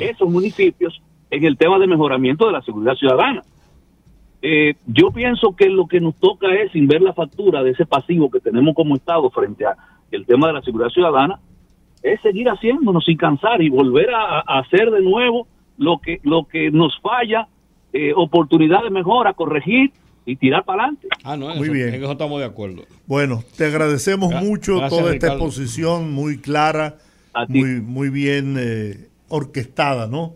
esos municipios en el tema de mejoramiento de la seguridad ciudadana. Eh, yo pienso que lo que nos toca es, sin ver la factura de ese pasivo que tenemos como Estado frente a el tema de la seguridad ciudadana, es seguir haciéndonos sin cansar y volver a, hacer de nuevo lo que, lo que nos falla, eh, oportunidad de mejora, corregir y tirar para adelante. Ah, no, muy bien. En eso estamos de acuerdo. Bueno, te agradecemos mucho toda esta exposición muy clara, muy, muy bien eh, orquestada, ¿no?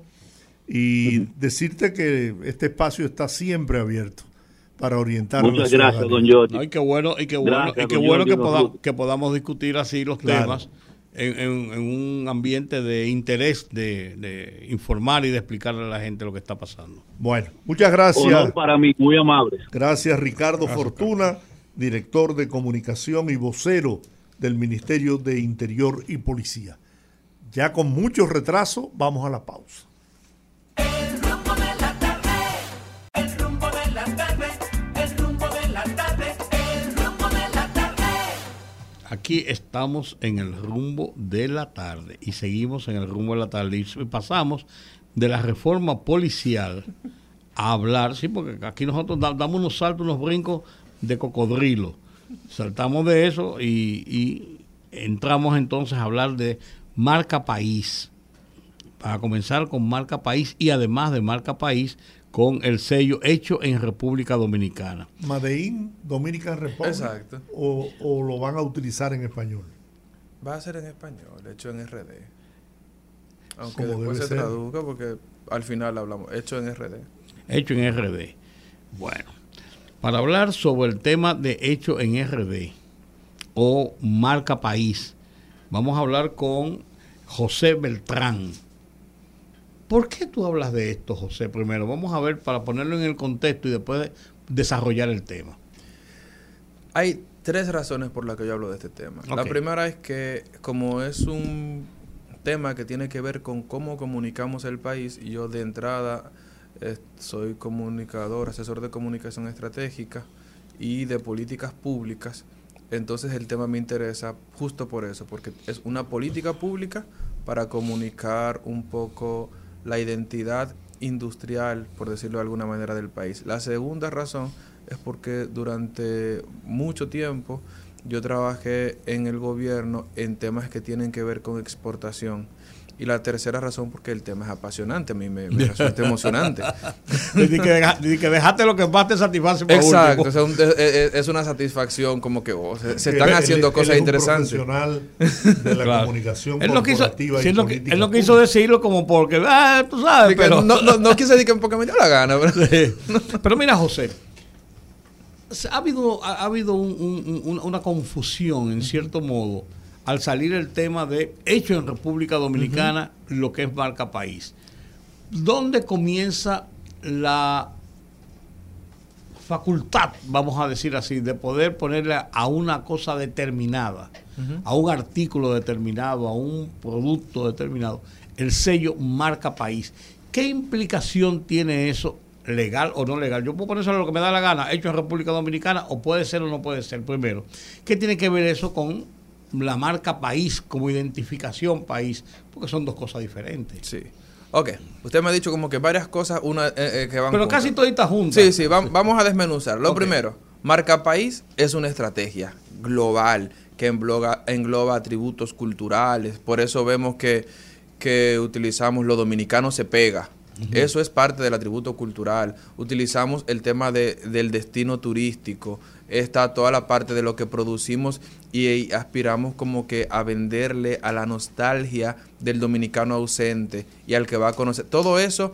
Y decirte que este espacio está siempre abierto para orientar Muchas gracias, don Jorge. y qué bueno, y qué bueno, y qué bueno que, podamos, que podamos discutir así los temas en, un ambiente de interés de, informar y de explicarle a la gente lo que está pasando. Bueno, muchas gracias. para mí, muy amables. Gracias, Ricardo Fortuna, director de comunicación y vocero del Ministerio de Interior y Policía. Ya con mucho retraso, vamos a la pausa. Aquí estamos en el rumbo de la tarde y seguimos en el rumbo de la tarde y pasamos de la reforma policial a hablar, sí, porque aquí nosotros damos unos saltos, unos brincos de cocodrilo. Saltamos de eso y, entramos entonces a hablar de marca país. Para comenzar con marca país y además de marca país, con el sello hecho en República Dominicana. Madein, Dominican Republic. Exacto. O, lo van a utilizar en español? Va a ser en español, hecho en RD. Aunque después se traduzca porque al final hablamos, hecho en RD. Hecho en RD. Bueno, para hablar sobre el tema de hecho en RD o marca país, vamos a hablar con José Beltrán ¿Por qué tú hablas de esto, José? Primero, vamos a ver para ponerlo en el contexto y después desarrollar el tema. Hay tres razones por las que yo hablo de este tema. La primera es que como es un tema que tiene que ver con cómo comunicamos el país, y yo de entrada eh, soy comunicador, asesor de comunicación estratégica y de políticas públicas, entonces el tema me interesa justo por eso, porque es una política pública para comunicar un poco la identidad industrial, por decirlo de alguna manera, del país. La segunda razón es porque durante mucho tiempo yo trabajé en el gobierno en temas que tienen que ver con exportación y la tercera razón, porque el tema es apasionante, a mí me, (laughs) resulta emocionante. Dice que, que, dejaste lo que más te satisface Exacto, es, una satisfacción como que oh, se, están haciendo cosas es interesantes. profesional de la (laughs) comunicación él corporativa y política. Él no quiso decirlo como porque, ah, tú sabes, pero... No, no, no quise decir que porque me dio la gana. Pero, (laughs) pero mira, José, ha habido, ha, habido una confusión, en cierto modo, al salir el tema de hecho en República Dominicana, lo que es marca país. ¿Dónde comienza la facultad, vamos a decir así, de poder ponerle a una cosa determinada, a un artículo determinado, a un producto determinado, el sello marca país? ¿Qué implicación tiene eso legal o no legal. Yo puedo poner lo que me da la gana, hecho en República Dominicana, o puede ser o no puede ser, primero. ¿Qué tiene que ver eso con la marca país como identificación país, porque son dos cosas diferentes. Sí. Ok, usted me ha dicho como que varias cosas una, eh, eh, que van Pero casi toditas juntas. Sí, sí, vamos a desmenuzar. Lo primero, marca país es una estrategia global que engloba, engloba atributos culturales. Por eso vemos que, que utilizamos lo dominicano se pega. Eso es parte del atributo cultural. Utilizamos el tema de, del destino turístico. Está toda la parte de lo que producimos y aspiramos como que a venderle a la nostalgia del dominicano ausente y al que va a conocer. Todo eso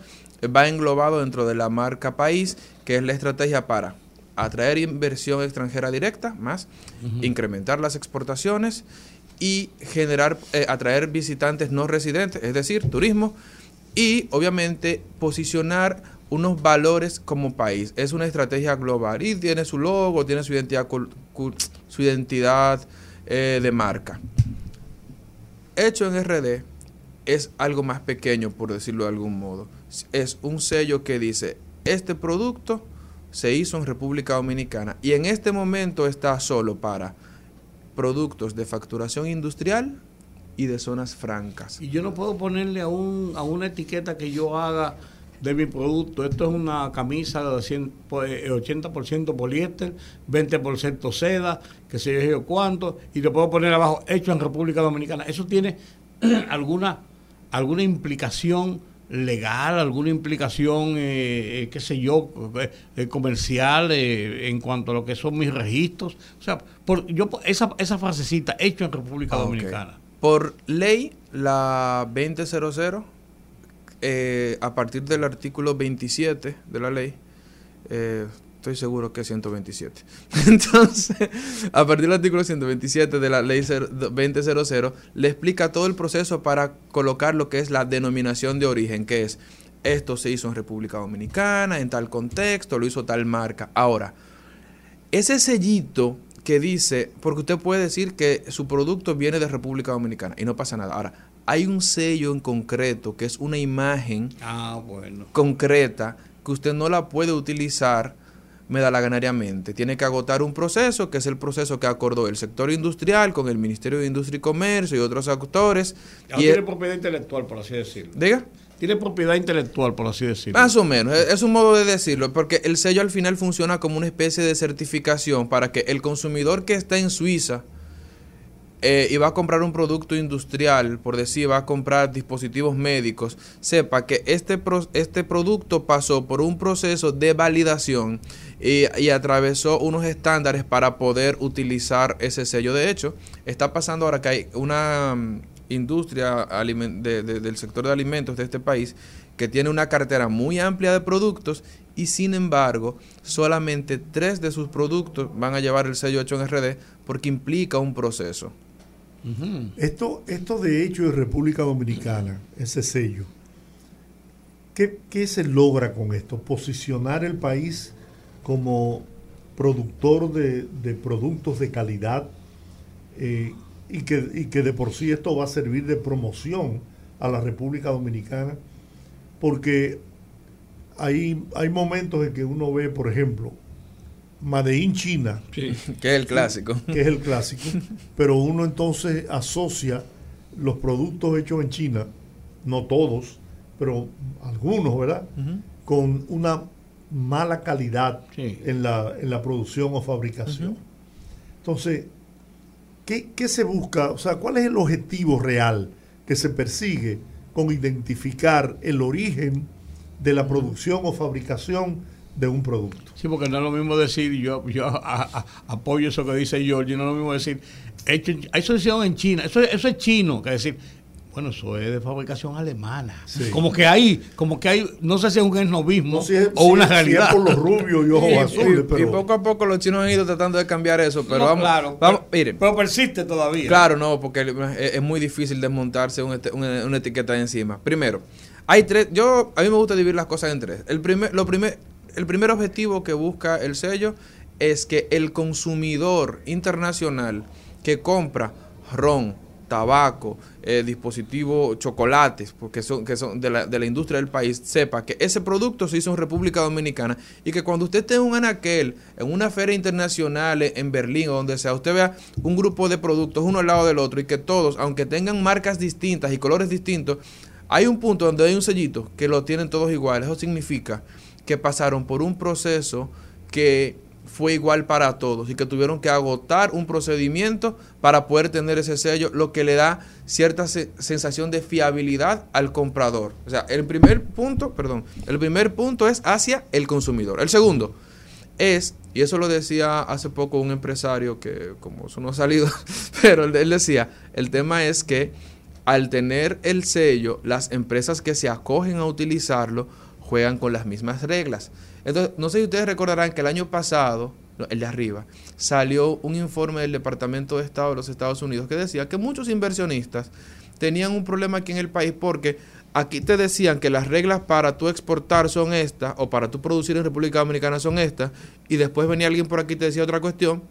va englobado dentro de la marca país, que es la estrategia para atraer inversión extranjera directa, más incrementar las exportaciones y generar, eh, atraer visitantes no residentes, es decir, turismo, y obviamente posicionar unos valores como país. Es una estrategia global y tiene su logo, tiene su identidad, su identidad eh, de marca. Hecho en RD es algo más pequeño, por decirlo de algún modo. Es un sello que dice, este producto se hizo en República Dominicana y en este momento está solo para productos de facturación industrial y de zonas francas. Y yo no puedo ponerle a, un, a una etiqueta que yo haga de mi producto. Esto es una camisa de 100, pues, 80% poliéster, 20% seda, que sé yo cuánto, y le puedo poner abajo hecho en República Dominicana. ¿Eso tiene (clears throat) alguna, alguna implicación legal, alguna implicación, eh, eh, qué sé yo, eh, comercial en cuanto a lo que son mis registros? O sea, por, yo esa, esa frasecita, hecho en República Dominicana. Por ley, la 2000 eh, a partir del artículo 27 de la ley, eh, estoy seguro que es 127. (laughs) Entonces, a partir del artículo 127 de la ley 2000, le explica todo el proceso para colocar lo que es la denominación de origen, que es esto se hizo en República Dominicana, en tal contexto, lo hizo tal marca. Ahora, ese sellito que dice, porque usted puede decir que su producto viene de República Dominicana y no pasa nada. Ahora, hay un sello en concreto que es una imagen ah, concreta que usted no la puede utilizar medalaganariamente. Tiene que agotar un proceso, que es el proceso que acordó el sector industrial con el Ministerio de Industria y Comercio y otros actores. y tiene propiedad intelectual, por así decirlo. Diga. Tiene propiedad intelectual, por así decirlo. Más o menos, es un modo de decirlo, porque el sello al final funciona como una especie de certificación para que el consumidor que está en Suiza eh, y va a comprar un producto industrial, por decir, va a comprar dispositivos médicos, sepa que este, este producto pasó por un proceso de validación y, atravesó unos estándares para poder utilizar ese sello. De hecho, está pasando ahora que hay una mm, industria del sector de alimentos de este país que tiene una cartera muy amplia de productos y sin embargo solamente tres de sus productos van a llevar el sello hecho en RD porque implica un proceso esto, esto de hecho en República Dominicana, ese sello, ¿qué, se logra con esto? Posicionar el país como productor de, productos de calidad eh, y, que, y que de por sí esto va a servir de promoción a la República Dominicana, porque hay, hay momentos en que uno ve, por ejemplo, Made China. que es el clásico. Que es el clásico. pero uno entonces asocia los productos hechos en China, no todos, pero algunos, ¿verdad? Con una mala calidad en, la, en, la, producción o fabricación. Entonces, ¿qué, ¿qué se busca? O sea, ¿cuál es el objetivo real que se persigue con identificar el origen de la producción o fabricación de un producto. Sí, porque no es lo mismo decir, yo, yo apoyo eso que dice George, no es lo mismo decir, hecho, eso en China, eso, eso es chino, que decir, bueno, eso es de fabricación alemana. Como que hay, como que hay, no sé si es un esnovismo o una realidad. por los rubios y ojos azules. Y poco a poco los chinos han ido tratando de cambiar eso, pero vamos, claro, vamos, pero, pero persiste todavía. Claro, no, porque es, muy difícil desmontarse una, una, etiqueta encima. Primero, hay tres, yo, a mí me gusta dividir las cosas en tres. El primer, lo primer, el primer objetivo que busca el sello es que el consumidor internacional que compra ron, tabaco, eh, dispositivos, chocolates, porque son, que son de la, de la, industria del país, sepa que ese producto se hizo en República Dominicana y que cuando usted esté en un en una feria internacional en Berlín o donde sea, usted vea un grupo de productos uno al lado del otro y que todos, aunque tengan marcas distintas y colores distintos, hay un punto donde hay un sellito que lo tienen todos iguales. Eso significa que pasaron por un proceso que fue igual para todos y que tuvieron que agotar un procedimiento para poder tener ese sello, lo que le da cierta sensación de fiabilidad al comprador. O sea, el primer punto, perdón, el primer punto es hacia el consumidor. El segundo es, y eso lo decía hace poco un empresario que como eso no ha salido, (laughs) pero él decía, el tema es que al tener el sello, las empresas que se acogen a utilizarlo, juegan con las mismas reglas. Entonces, no sé si ustedes recordarán que el año pasado, el de arriba, salió un informe del Departamento de Estado de los Estados Unidos que decía que muchos inversionistas tenían un problema aquí en el país porque aquí te decían que las reglas para tú exportar son estas o para tú producir en República Dominicana son estas y después venía alguien por aquí y te decía otra cuestión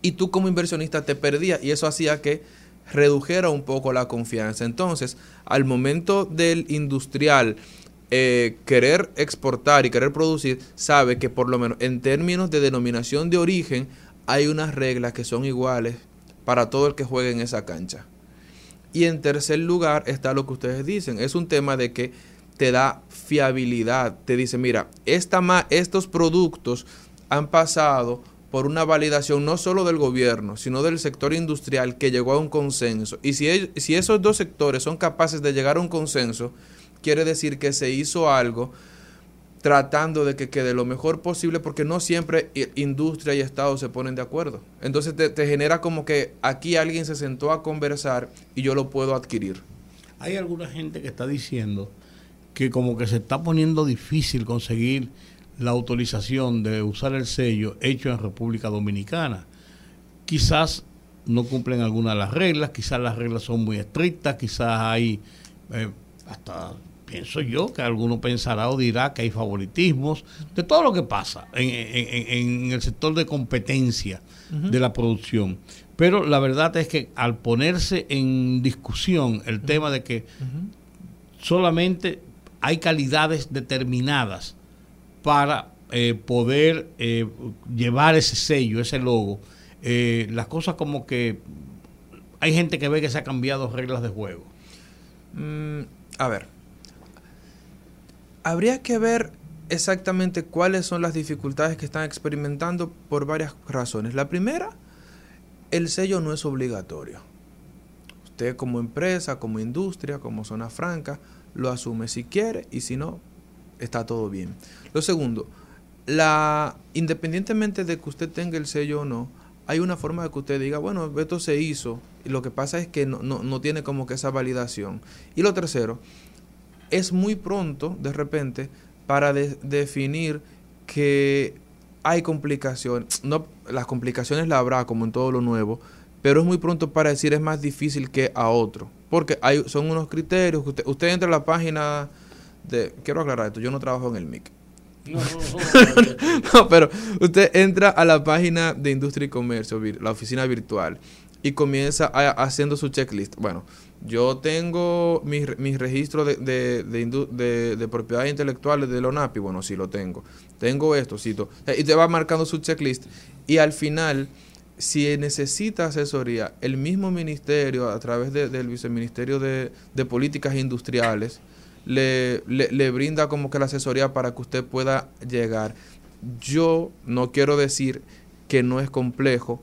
y tú como inversionista te perdías y eso hacía que redujera un poco la confianza. Entonces, al momento del industrial eh, querer exportar y querer producir, sabe que por lo menos en términos de denominación de origen hay unas reglas que son iguales para todo el que juegue en esa cancha. Y en tercer lugar está lo que ustedes dicen, es un tema de que te da fiabilidad, te dice, mira, esta estos productos han pasado por una validación no solo del gobierno, sino del sector industrial que llegó a un consenso. Y si, si esos dos sectores son capaces de llegar a un consenso, quiere decir que se hizo algo tratando de que quede lo mejor posible, porque no siempre industria y Estado se ponen de acuerdo. Entonces te, genera como que aquí alguien se sentó a conversar y yo lo puedo adquirir. Hay alguna gente que está diciendo que como que se está poniendo difícil conseguir la autorización de usar el sello hecho en República Dominicana. Quizás no cumplen algunas de las reglas, quizás las reglas son muy estrictas, quizás hay eh, hasta pienso yo que alguno pensará o dirá que hay favoritismos, de todo lo que pasa en, el sector de competencia de la producción. Pero la verdad es que al ponerse en discusión el tema de que solamente hay calidades determinadas para eh, poder eh, llevar ese sello, ese logo, eh, las cosas como que hay gente que ve que se ha cambiado reglas de juego. Mm, a ver, habría que ver exactamente cuáles son las dificultades que están experimentando por varias razones. La primera, el sello no es obligatorio. Usted como empresa, como industria, como zona franca, lo asume si quiere y si no, está todo bien. Lo segundo, la, independientemente de que usted tenga el sello o no, hay una forma de que usted diga, bueno, esto se hizo, y lo que pasa es que no, no tiene como que esa validación. Y lo tercero, es muy pronto, de repente, para definir que hay complicaciones. No, las complicaciones la habrá, como en todo lo nuevo, pero es muy pronto para decir es más difícil que a otro. Porque hay, son unos criterios que usted, usted entra a la página de... Quiero aclarar esto, yo no trabajo en el MIC. (laughs) No, no, pero usted entra a la página de Industria y Comercio, la oficina virtual, y comienza haciendo su checklist. Bueno, yo tengo mis, mis registros de, de, de, de, propiedades intelectuales de ONAPI, bueno, sí lo tengo. Tengo esto, cito. Y te va marcando su checklist. Y al final, si necesita asesoría, el mismo ministerio, a través del viceministerio de, Políticas Industriales, le, le, le brinda como que la asesoría para que usted pueda llegar. Yo no quiero decir que no es complejo,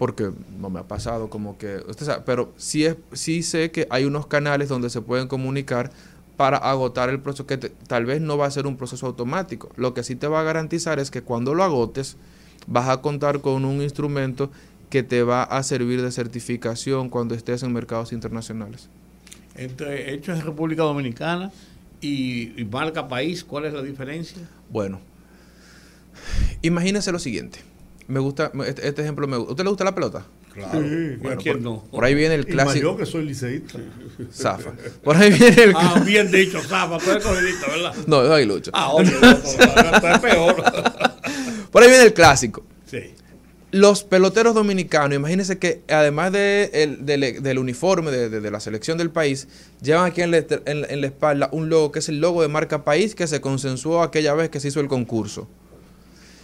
porque no me ha pasado como que, usted sabe, pero sí, es, sí sé que hay unos canales donde se pueden comunicar para agotar el proceso, que tal vez no va a ser un proceso automático. Lo que sí te va a garantizar es que cuando lo agotes, vas a contar con un instrumento que te va a servir de certificación cuando estés en mercados internacionales. Entre hechos en República Dominicana y, y marca país, ¿cuál es la diferencia? Bueno, imagínese lo siguiente me gusta, este, este, ejemplo me gusta. ¿Usted le gusta la pelota? Claro. Sí, bueno, por, no? por, ahí viene el clásico. yo que soy liceísta. Zafa. Por ahí viene el (laughs) Ah, bien dicho, Zafa. Tú eres cogidito, ¿verdad? No, es aguilucho. Ah, oye, es peor. (laughs) por ahí viene el clásico. Sí. Los peloteros dominicanos, imagínense que además de el, del uniforme de, de, la selección del país, llevan aquí en la, en, en la espalda un logo que es el logo de marca país que se consensuó aquella vez que se hizo el concurso.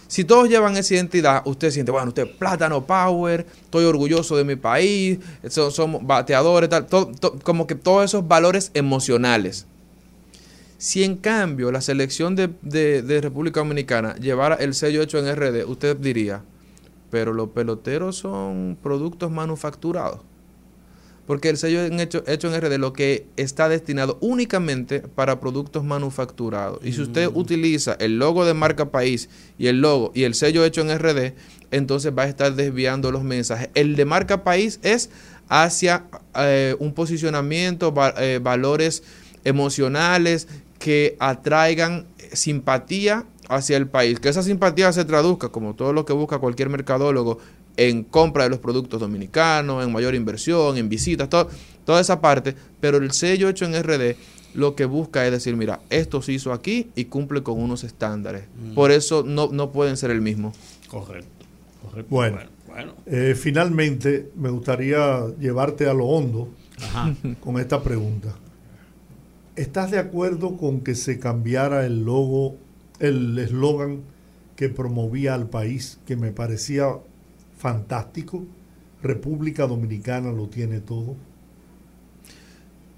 Si todos llevan esa identidad, usted siente, bueno, usted plátano power, estoy orgulloso de mi país, somos, bateadores, tal, como que todos esos valores emocionales. Si en cambio la selección de, de República Dominicana llevara el sello hecho en RD, usted diría, pero los peloteros son productos manufacturados porque el sello hecho, hecho en RD lo que está destinado únicamente para productos manufacturados. Y si usted mm. utiliza el logo de marca país y el logo y el sello hecho en RD, entonces va a estar desviando los mensajes. El de marca país es hacia eh, un posicionamiento, eh, valores emocionales que atraigan simpatía hacia el país. Que esa simpatía se traduzca, como todo lo que busca cualquier mercadólogo, en compra de los productos dominicanos, en mayor inversión, en visitas, toda esa parte, pero el sello hecho en RD lo que busca es decir, mira, esto se hizo aquí y cumple con unos estándares. Mm. Por eso no, no pueden ser el mismo. Correcto. Bueno, eh, finalmente me gustaría llevarte a lo hondo (laughs) con esta pregunta. ¿Estás de acuerdo con que se cambiara el logo, el eslogan que promovía al país, que me parecía fantástico. República Dominicana lo tiene todo.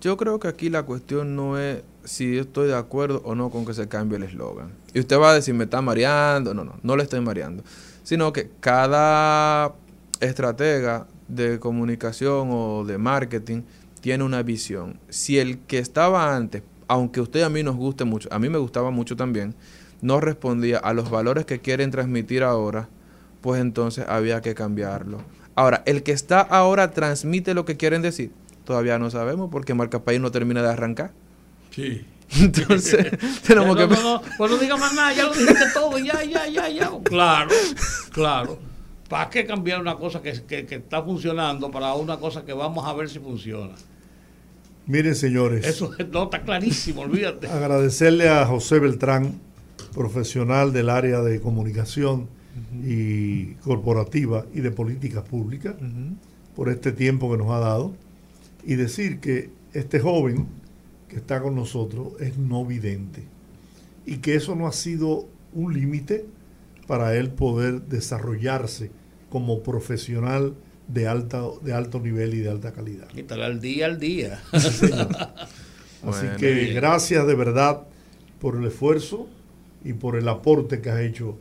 Yo creo que aquí la cuestión no es si estoy de acuerdo o no con que se cambie el eslogan. Y usted va a decir, me está mareando. No, no, no le estoy mareando. Sino que cada estratega de comunicación o de marketing tiene una visión. Si el que estaba antes, aunque usted a mí nos guste mucho, a mí me gustaba mucho también, no respondía a los valores que quieren transmitir ahora, pues entonces había que cambiarlo. Ahora, el que está ahora transmite lo que quieren decir. Todavía no sabemos porque Marca País no termina de arrancar. Sí. (laughs) Entonces, (laughs) tenemos no, que... No, no, pues no diga más nada, ya lo dijiste todo, ya, ya, ya, ya. Claro, claro. ¿Para qué cambiar una cosa que, que, que está funcionando para una cosa que vamos a ver si funciona? Miren, señores. Eso no está clarísimo, olvídate. Agradecerle a José Beltrán, profesional del área de comunicación y corporativa y de políticas públicas, por este tiempo que nos ha dado. Y decir que este joven que está con nosotros es no vidente. Y que eso no ha sido un límite para él poder desarrollarse como profesional de, alta, de alto nivel y de alta calidad. Y estar al día al día. Sí. (laughs) Así Bueno, que bien. gracias de verdad por el esfuerzo y por el aporte que has hecho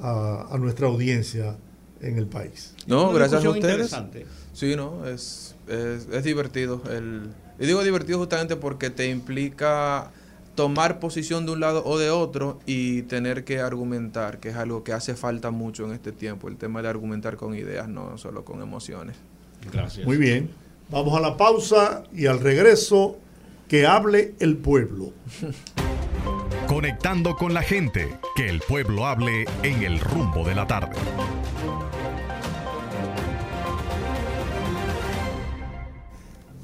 a, a nuestra audiencia en el país. No, gracias a ustedes. interesante. Sí, no, es, es, es divertido. El, y digo divertido justamente porque te implica tomar posición de un lado o de otro y tener que argumentar, que es algo que hace falta mucho en este tiempo, el tema de argumentar con ideas, no solo con emociones. Gracias. Muy bien. Vamos a la pausa y al regreso que hable el pueblo. (laughs) Conectando con la gente, que el pueblo hable en el rumbo de la tarde.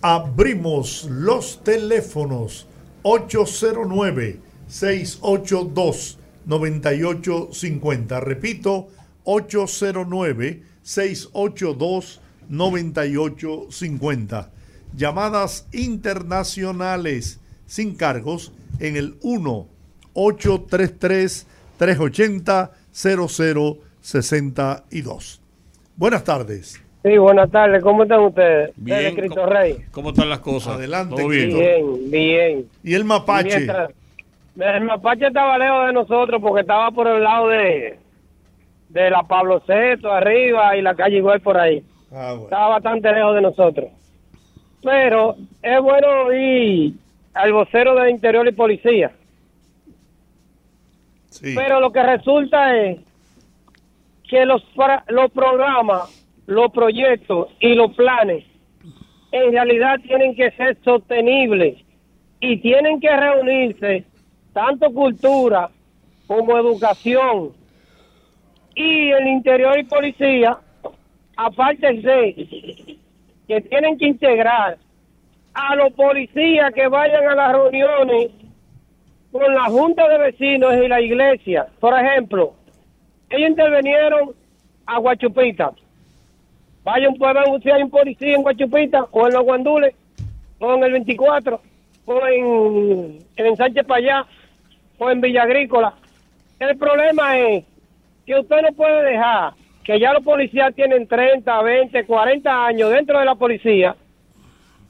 Abrimos los teléfonos 809-682-9850. Repito, 809-682-9850. Llamadas internacionales sin cargos en el 1-833-380-0062. Buenas tardes. Sí, buenas tardes. ¿Cómo están ustedes? Bien, Desde Cristo ¿cómo- Rey. ¿Cómo están las cosas? Adelante, ¿Todo bien? Bien, bien. ¿Y el mapache? Mientras- el mapache estaba lejos de nosotros porque estaba por el lado de de la Pablo Seto arriba y la calle igual por ahí. Ah, bueno. Estaba bastante lejos de nosotros. Pero es bueno oír al vocero de Interior y Policía. Pero lo que resulta es que los, los programas, los proyectos y los planes en realidad tienen que ser sostenibles y tienen que reunirse tanto cultura como educación y el interior y policía, aparte de que tienen que integrar a los policías que vayan a las reuniones con la Junta de Vecinos y la iglesia. Por ejemplo, ellos intervinieron a Guachupita. Vayan, ver si hay un policía en Guachupita o en los Guandules o en el 24 o en, en Sánchez Payá o en Villa Agrícola. El problema es que usted no puede dejar que ya los policías tienen 30, 20, 40 años dentro de la policía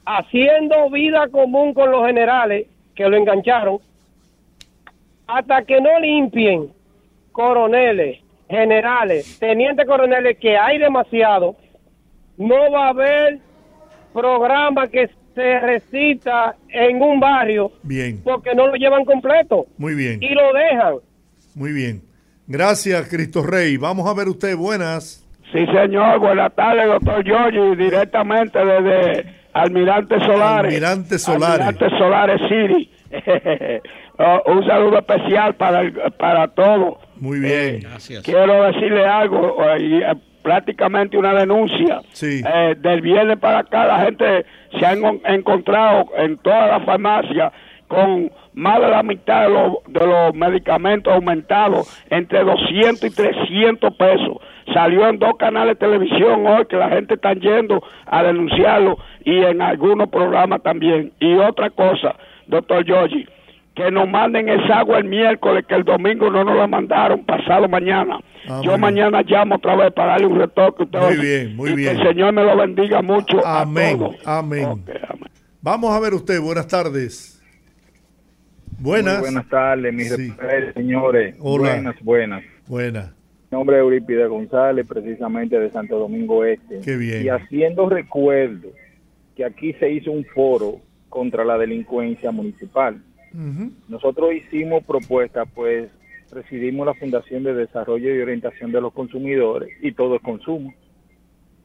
haciendo vida común con los generales que lo engancharon hasta que no limpien coroneles, generales, tenientes coroneles, que hay demasiado, no va a haber programa que se recita en un barrio Bien, porque no lo llevan completo muy bien, y lo dejan. muy bien. Gracias, Cristo Rey. Vamos a ver usted, buenas. Sí, señor. Buenas tardes, doctor Giorgi. Directamente desde Almirante Solares. Almirante Solares. Almirante Solares City. (laughs) Oh, un saludo especial para, el- para todos. Muy bien. Gracias. Quiero decirle algo, eh, y, eh, prácticamente una denuncia. Sí. Eh, del viernes para acá la gente se han en- encontrado en toda la farmacia con más de la mitad de, los- de los medicamentos aumentados entre 200 y 300 pesos. Salió en dos canales de televisión hoy que la gente está yendo a denunciarlo y en algunos programas también. Y otra cosa, doctor Giorgi, que nos manden esa agua el miércoles, que el domingo no nos la mandaron, pasado mañana. Ah, Yo mañana llamo otra vez para darle un retoque. usted. Muy bien, muy Y bien. Que el Señor me lo bendiga mucho. Amén, A todos. amén. Vamos a ver usted, buenas tardes. Buenas. Muy buenas tardes, mis Sí. señores. Hola. Buenas, buenas. Buena. Mi nombre es Eurípides González, precisamente de Santo Domingo Este. Qué bien. Y haciendo recuerdo que aquí se hizo un foro contra la delincuencia municipal. Nosotros hicimos propuestas, pues presidimos la Fundación de Desarrollo y Orientación de los Consumidores y todo es consumo.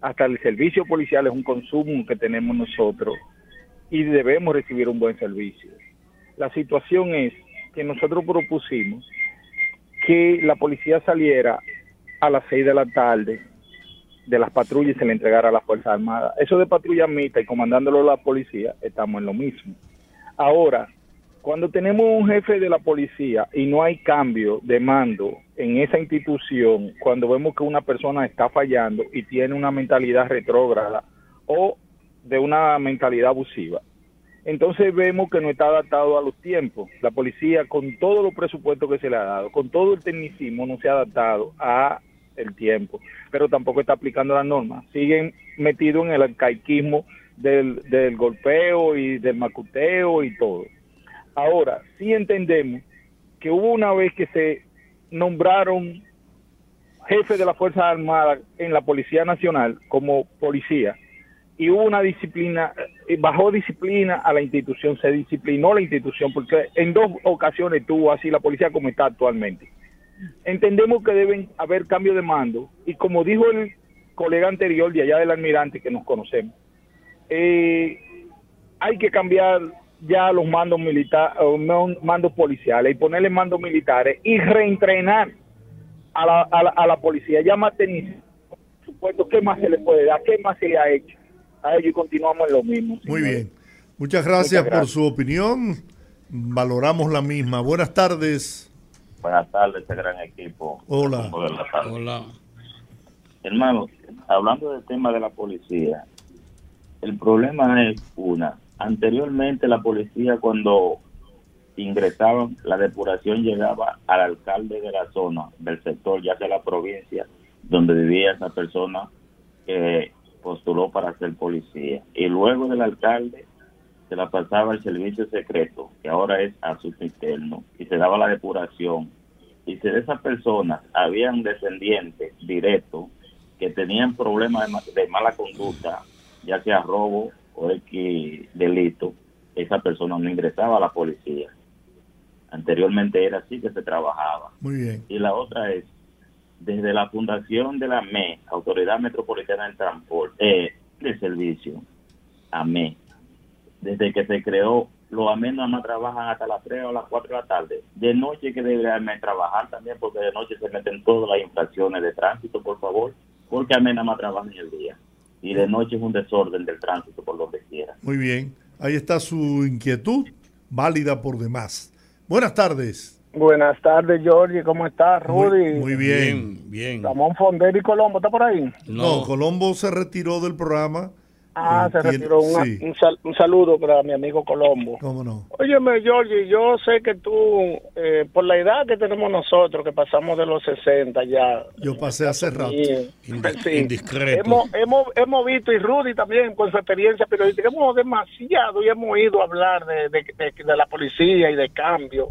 Hasta el servicio policial es un consumo que tenemos nosotros y debemos recibir un buen servicio. La situación es que nosotros propusimos que la policía saliera a las seis de la tarde de las patrullas y se le entregara a la Fuerza Armada. Eso de patrulla mixta y comandándolo la policía, estamos en lo mismo. Ahora, cuando tenemos un jefe de la policía y no hay cambio de mando en esa institución, cuando vemos que una persona está fallando y tiene una mentalidad retrógrada o de una mentalidad abusiva, entonces vemos que no está adaptado a los tiempos. La policía, con todos los presupuestos que se le ha dado, con todo el tecnicismo, no se ha adaptado a el tiempo, pero tampoco está aplicando las normas. Siguen metidos en el arcaicismo del, del golpeo y del macuteo y todo. Ahora, sí entendemos que hubo una vez que se nombraron jefes de la Fuerza Armada en la Policía Nacional como policía y hubo una disciplina, eh, bajó disciplina a la institución, se disciplinó la institución porque en dos ocasiones tuvo así la policía como está actualmente. Entendemos que deben haber cambio de mando y como dijo el colega anterior de allá del almirante que nos conocemos, eh, hay que cambiar ya los mandos militares, mandos policiales y ponerle mandos militares y reentrenar a la, a la, a la policía, ya por supuesto, ¿qué más se le puede dar? ¿Qué más se le ha hecho? A ellos y continuamos en lo mismo. Muy bien. Muchas gracias, Muchas por su opinión. Valoramos la misma. Buenas tardes. Buenas tardes, este gran equipo. Hola. Hola. Hermano, hablando del tema de la policía, el problema es una. Anteriormente la policía cuando ingresaban, la depuración llegaba al alcalde de la zona, del sector, ya sea la provincia donde vivía esa persona que postuló para ser policía. Y luego del alcalde se la pasaba al servicio secreto, que ahora es asunto interno, y se daba la depuración. Y si de esas personas habían descendientes directos que tenían problemas de, ma- de mala conducta, ya sea robo o X delito, esa persona no ingresaba a la policía. Anteriormente era así que se trabajaba. Muy bien. Y la otra es, desde la fundación de la ME, Autoridad Metropolitana del Transporte, eh, de Servicio, AME, desde que se creó, los AME nada más trabajan hasta las 3 o las 4 de la tarde. De noche que debería AME trabajar también, porque de noche se meten todas las infracciones de tránsito, por favor, porque AME nada más trabaja en el día. Y de noche es un desorden del tránsito por donde quiera. Muy bien. Ahí está su inquietud, válida por demás. Buenas tardes. Buenas tardes, Georgie. ¿Cómo estás, Rudy? Muy bien. Bien. Ramón Fonder y Colombo, ¿está por ahí? No. Colombo se retiró del programa. Ah, se retiró. Sí. un, sal- un saludo para mi amigo Colombo. ¿Cómo no? Óyeme, Georgie, yo sé que tú, eh, por la edad que tenemos nosotros, que pasamos de los 60 ya. Yo pasé hace rato. Indi- Sí. Indiscreto. Hemos, hemos, hemos visto, y Rudy también, con su experiencia periodística, hemos demasiado y hemos oído hablar de, de, de- de la policía y de cambio.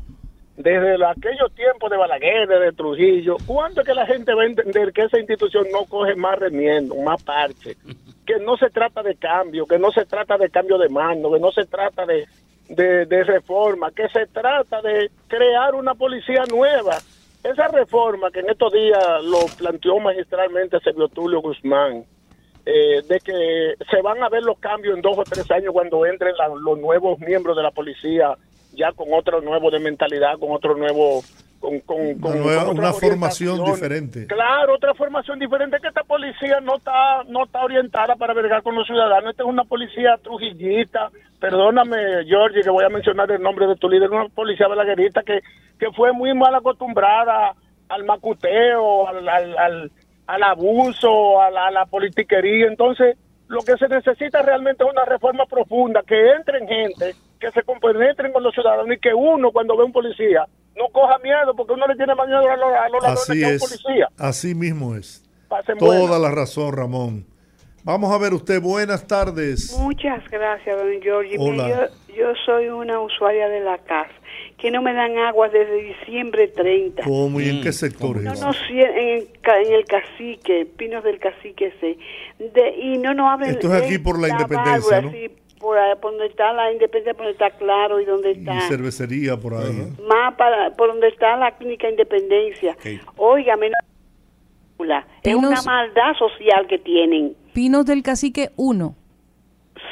Desde aquellos tiempos de Balaguer, de Trujillo, ¿cuándo es que la gente va a entender que esa institución no coge más remiendo, más parche? (laughs) Que no se trata de cambio, que no se trata de cambio de mando, que no se trata de, de, reforma, que se trata de crear una policía nueva. Esa reforma que en estos días lo planteó magistralmente Sergio Tulio Guzmán, eh, de que se van a ver los cambios en dos o tres años cuando entren la- los nuevos miembros de la policía, ya con otro nuevo de mentalidad, con otro nuevo... Con, con, con- Una, nueva- con una otras formación diferente. Claro, otra formación diferente que esta policía no está no está orientada para vergar con los ciudadanos. Esta es una policía trujillita. Perdóname, Georgie, que voy a mencionar el nombre de tu líder, una policía balaguerita que, que fue muy mal acostumbrada al macuteo, al, al, al, al abuso, a la, a la politiquería. Entonces, lo que se necesita realmente es una reforma profunda, que entren gente, que se compenetren con los ciudadanos y que uno, cuando ve un policía, no coja miedo, porque uno le tiene más miedo a los, a los ladrones Así que a un es. policía. Así mismo es. Pasen Toda la razón, Ramón. Vamos a ver usted. Buenas tardes. Muchas gracias, don Giorgi. Hola. Yo, yo soy una usuaria de la CAS. que no me dan agua desde diciembre 30. ¿Cómo y en qué sector No, es? no, en, ca- en el cacique, Pinos del Cacique, sí. De, y no nos abren. Esto es aquí por la Independencia, válvula, ¿no? Sí, por, ahí, por donde está la Independencia, por donde está Claro y donde Y está. cervecería por ahí. ¿eh? Más para, por donde está la Clínica Independencia. Óigame, no- es una Pinos- maldad social que tienen. Pinos del Cacique 1.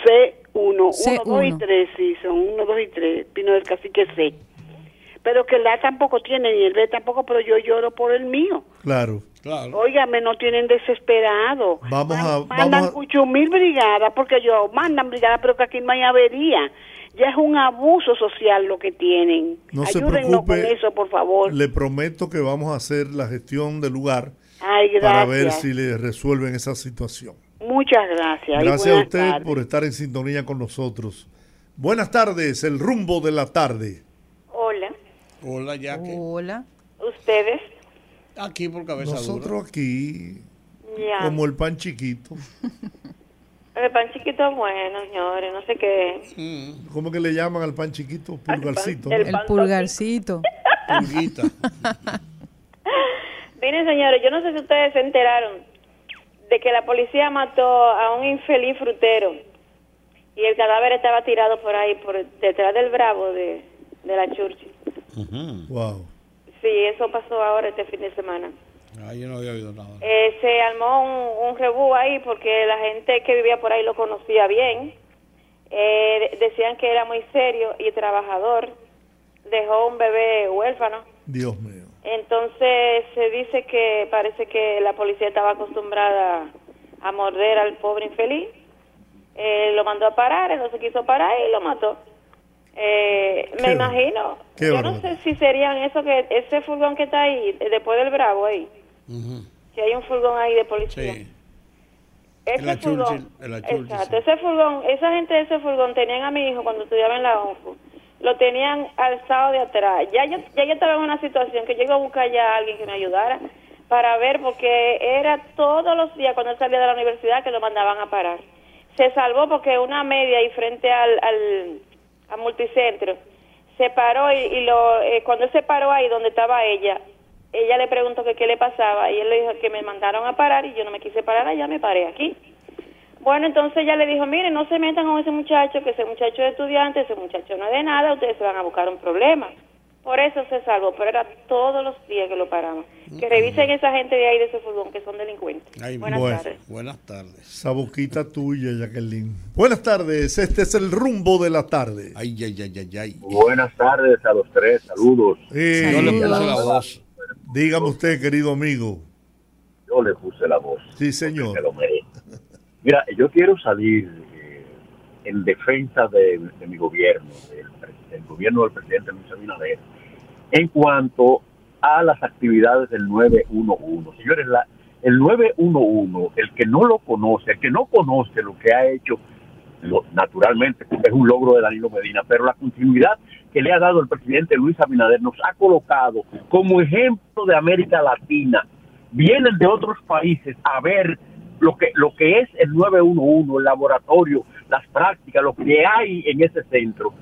C1, 1, C1. 2 y 3, sí, son 1, 2 y 3, Pino del Cacique C. Pero que el A tampoco tiene, ni el B tampoco, pero yo lloro por el mío. Claro. Óigame, no tienen desesperado. Vamos a, Mandan ocho mil brigadas, porque yo mandan brigadas, pero que aquí no hay avería. Ya es un abuso social lo que tienen. No se Ayúdennos con preocupe. eso, por favor. le prometo que vamos a hacer la gestión del lugar Ay, gracias. para ver si le resuelven esa situación. Muchas gracias. y Gracias a usted tardes. por estar en sintonía con nosotros. Buenas tardes, el rumbo de la tarde. Hola, Jackie. Hola. ustedes. Aquí por cabeza Nosotros aquí, Ya. como el pan chiquito. (laughs) El pan chiquito es bueno, señores, no sé qué. ¿Cómo que le llaman al pan chiquito? Pulgarcito. el ¿no? El pulgarcito. Pulguita. (laughs) Miren, señores, yo no sé si ustedes se enteraron de que la policía mató a un infeliz frutero y el cadáver estaba tirado por ahí, por detrás del bravo de, de la Churchill. Wow. Sí, eso pasó ahora este fin de semana. Ah, yo no había oído nada. Eh, se armó un, un rebú ahí porque la gente que vivía por ahí lo conocía bien. Eh, de- decían que era muy serio y trabajador. Dejó un bebé huérfano. Dios mío. Entonces se dice que parece que la policía estaba acostumbrada a morder al pobre infeliz. Eh, lo mandó a parar, él no se quiso parar y lo mató. Eh, me imagino. qué Yo no sé si serían eso que ese furgón que está ahí, después del Bravo ahí. Si hay un furgón ahí de policía. Sí. Ese furgón, exacto, ese furgón, esa gente de ese furgón tenían a mi hijo cuando estudiaba en la ONFU, lo tenían alzado de atrás. Ya yo, ya yo estaba en una situación que yo iba a buscar ya a alguien que me ayudara para ver, porque era todos los días cuando él salía de la universidad que lo mandaban a parar. Se salvó porque una media y frente al, al, al multicentro se paró y, y lo, eh, cuando él se paró ahí donde estaba ella, ella le preguntó que qué le pasaba y él le dijo que me mandaron a parar y yo no me quise parar allá, me paré aquí. Bueno, entonces ella le dijo, mire, no se metan con ese muchacho, que ese muchacho es estudiante, ese muchacho no es de nada, ustedes se van a buscar un problema. Por eso se salvó, pero era todos los días que lo paraban. Que revisen esa gente de ahí de ese furgón, que son delincuentes. Ay, Buenas bueno. tardes. Buenas tardes. Esa boquita tuya, Jacqueline. Buenas tardes, este es el rumbo de la tarde. Ay, ay, ay, ay, ay. Buenas tardes a los tres, saludos. Eh, Yo le puse la voz. Dígame usted, querido amigo. Yo le puse la voz. Sí, señor. Se lo. Mira, yo quiero salir eh, en defensa de, de mi gobierno, del gobierno del presidente Luis Abinader, en cuanto a las actividades del 911. Señores, la, el 911, el que no lo conoce, el que no conoce lo que ha hecho, naturalmente es un logro de Danilo Medina, pero la continuidad que le ha dado el presidente Luis Abinader nos ha colocado como ejemplo de América Latina. Vienen de otros países a ver lo que lo que es el 911, el laboratorio, las prácticas, lo que hay en ese centro.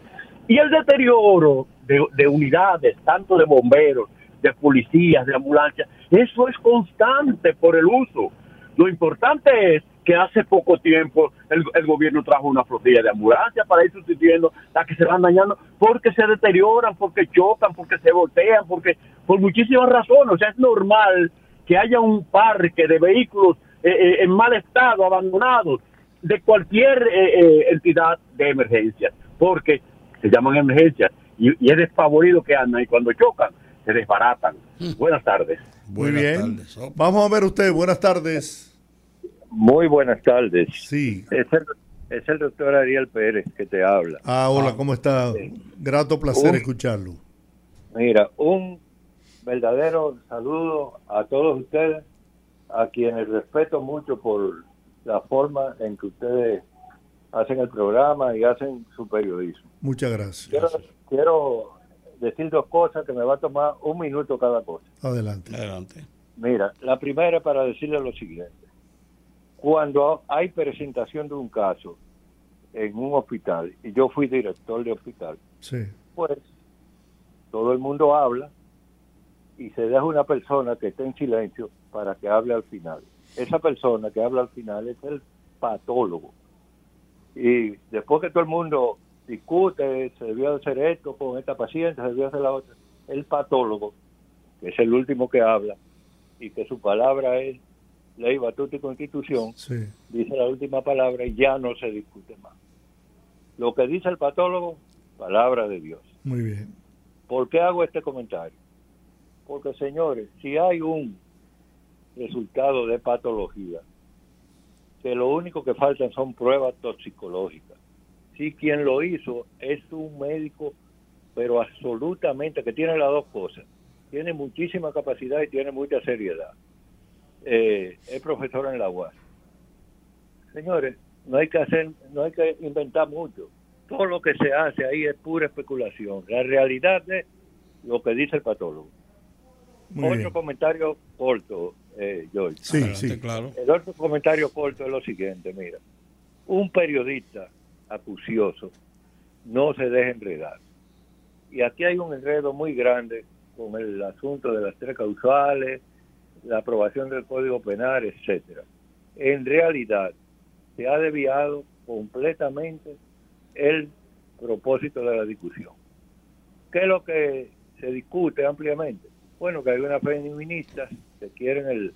Y el deterioro de, de unidades, tanto de bomberos, de policías, de ambulancias, eso es constante por el uso. Lo importante es que hace poco tiempo el, el gobierno trajo una flotilla de ambulancias para ir sustituyendo las que se van dañando porque se deterioran, porque chocan, porque se voltean, porque por muchísimas razones. O sea, es normal que haya un parque de vehículos eh, eh, en mal estado, abandonados, de cualquier eh, eh, entidad de emergencia, porque se llaman emergencias y, y es desfavorido que andan y cuando chocan se desbaratan. Buenas tardes. Muy bien. Vamos a ver usted. Buenas tardes. Muy buenas tardes. Sí. Es el, es el doctor Ariel Pérez que te habla. Ah, hola, ¿cómo está? Grato placer Un- escucharlo. Mira, un verdadero saludo a todos ustedes, a quienes respeto mucho por la forma en que ustedes hacen el programa y hacen su periodismo. Muchas gracias. Quiero, quiero decir dos cosas que me va a tomar un minuto cada cosa. Adelante. Adelante. Mira, la primera para decirle lo siguiente. Cuando hay presentación de un caso en un hospital, y yo fui director de hospital, Sí. pues todo el mundo habla y se deja una persona que esté en silencio para que hable al final. Esa persona que habla al final es el patólogo. Y después que todo el mundo discute, se debió hacer esto con esta paciente, se debió hacer la otra, el patólogo, que es el último que habla, y que su palabra es ley, batuta y constitución, dice la última palabra y ya no se discute más. Lo que dice el patólogo, palabra de Dios. Muy bien. ¿Por qué hago este comentario? Porque, señores, si hay un resultado de patología, que lo único que faltan son pruebas toxicológicas. Si quien lo hizo es un médico, pero absolutamente, que tiene las dos cosas. Tiene muchísima capacidad y tiene mucha seriedad. Eh, es profesor en la UAS. Señores, no hay que hacer, no hay que inventar mucho. Todo lo que se hace ahí es pura especulación. La realidad es lo que dice el patólogo. Otro comentario corto, eh, George. Sí, sí, claro. El otro comentario corto es lo siguiente, mira. Un periodista acucioso no se deja enredar. Y aquí hay un enredo muy grande con el asunto de las tres causales, la aprobación del Código Penal, etcétera. En realidad, se ha desviado completamente el propósito de la discusión. ¿Qué es lo que se discute ampliamente? Bueno, que hay unas feministas que quieren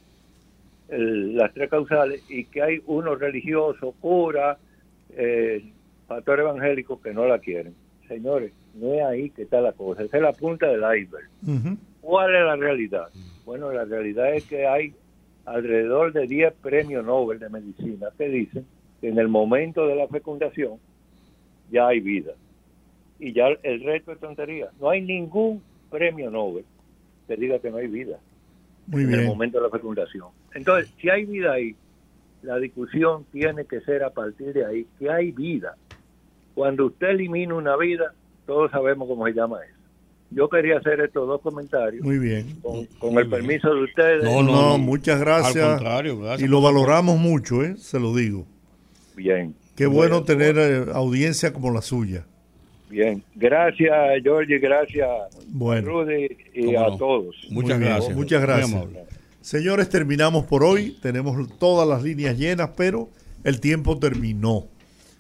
el, las tres causales y que hay unos religiosos, cura, eh, pastores evangélicos que no la quieren. Señores, no es ahí que está la cosa, esa es la punta del iceberg. ¿Cuál es la realidad? Bueno, la realidad es que hay alrededor de 10 premios Nobel de medicina que dicen que en el momento de la fecundación ya hay vida. Y ya el resto es tontería. No hay ningún premio Nobel que diga que no hay vida en el momento de la fecundación. Entonces, si hay vida ahí, la discusión tiene que ser a partir de ahí, que hay vida. Cuando usted elimina una vida, todos sabemos cómo se llama eso. Yo quería hacer estos dos comentarios. Muy bien. Con, el permiso de ustedes. No, no, muchas gracias. Al contrario, gracias. Y lo valoramos mucho, ¿eh? se lo digo. Bien. Qué bueno, tener eh, audiencia como la suya. Bien, gracias George, gracias bueno, Rudy y a todos. Muchas gracias. Muchas gracias. Señores, terminamos por hoy. Tenemos todas las líneas llenas, pero el tiempo terminó.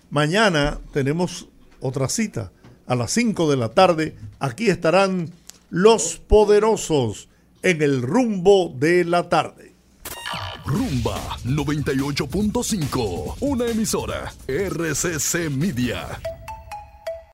Mañana tenemos otra cita a las 5 de la tarde. Aquí estarán los poderosos en el rumbo de la tarde. Rumba 98.5, una emisora RCC Media.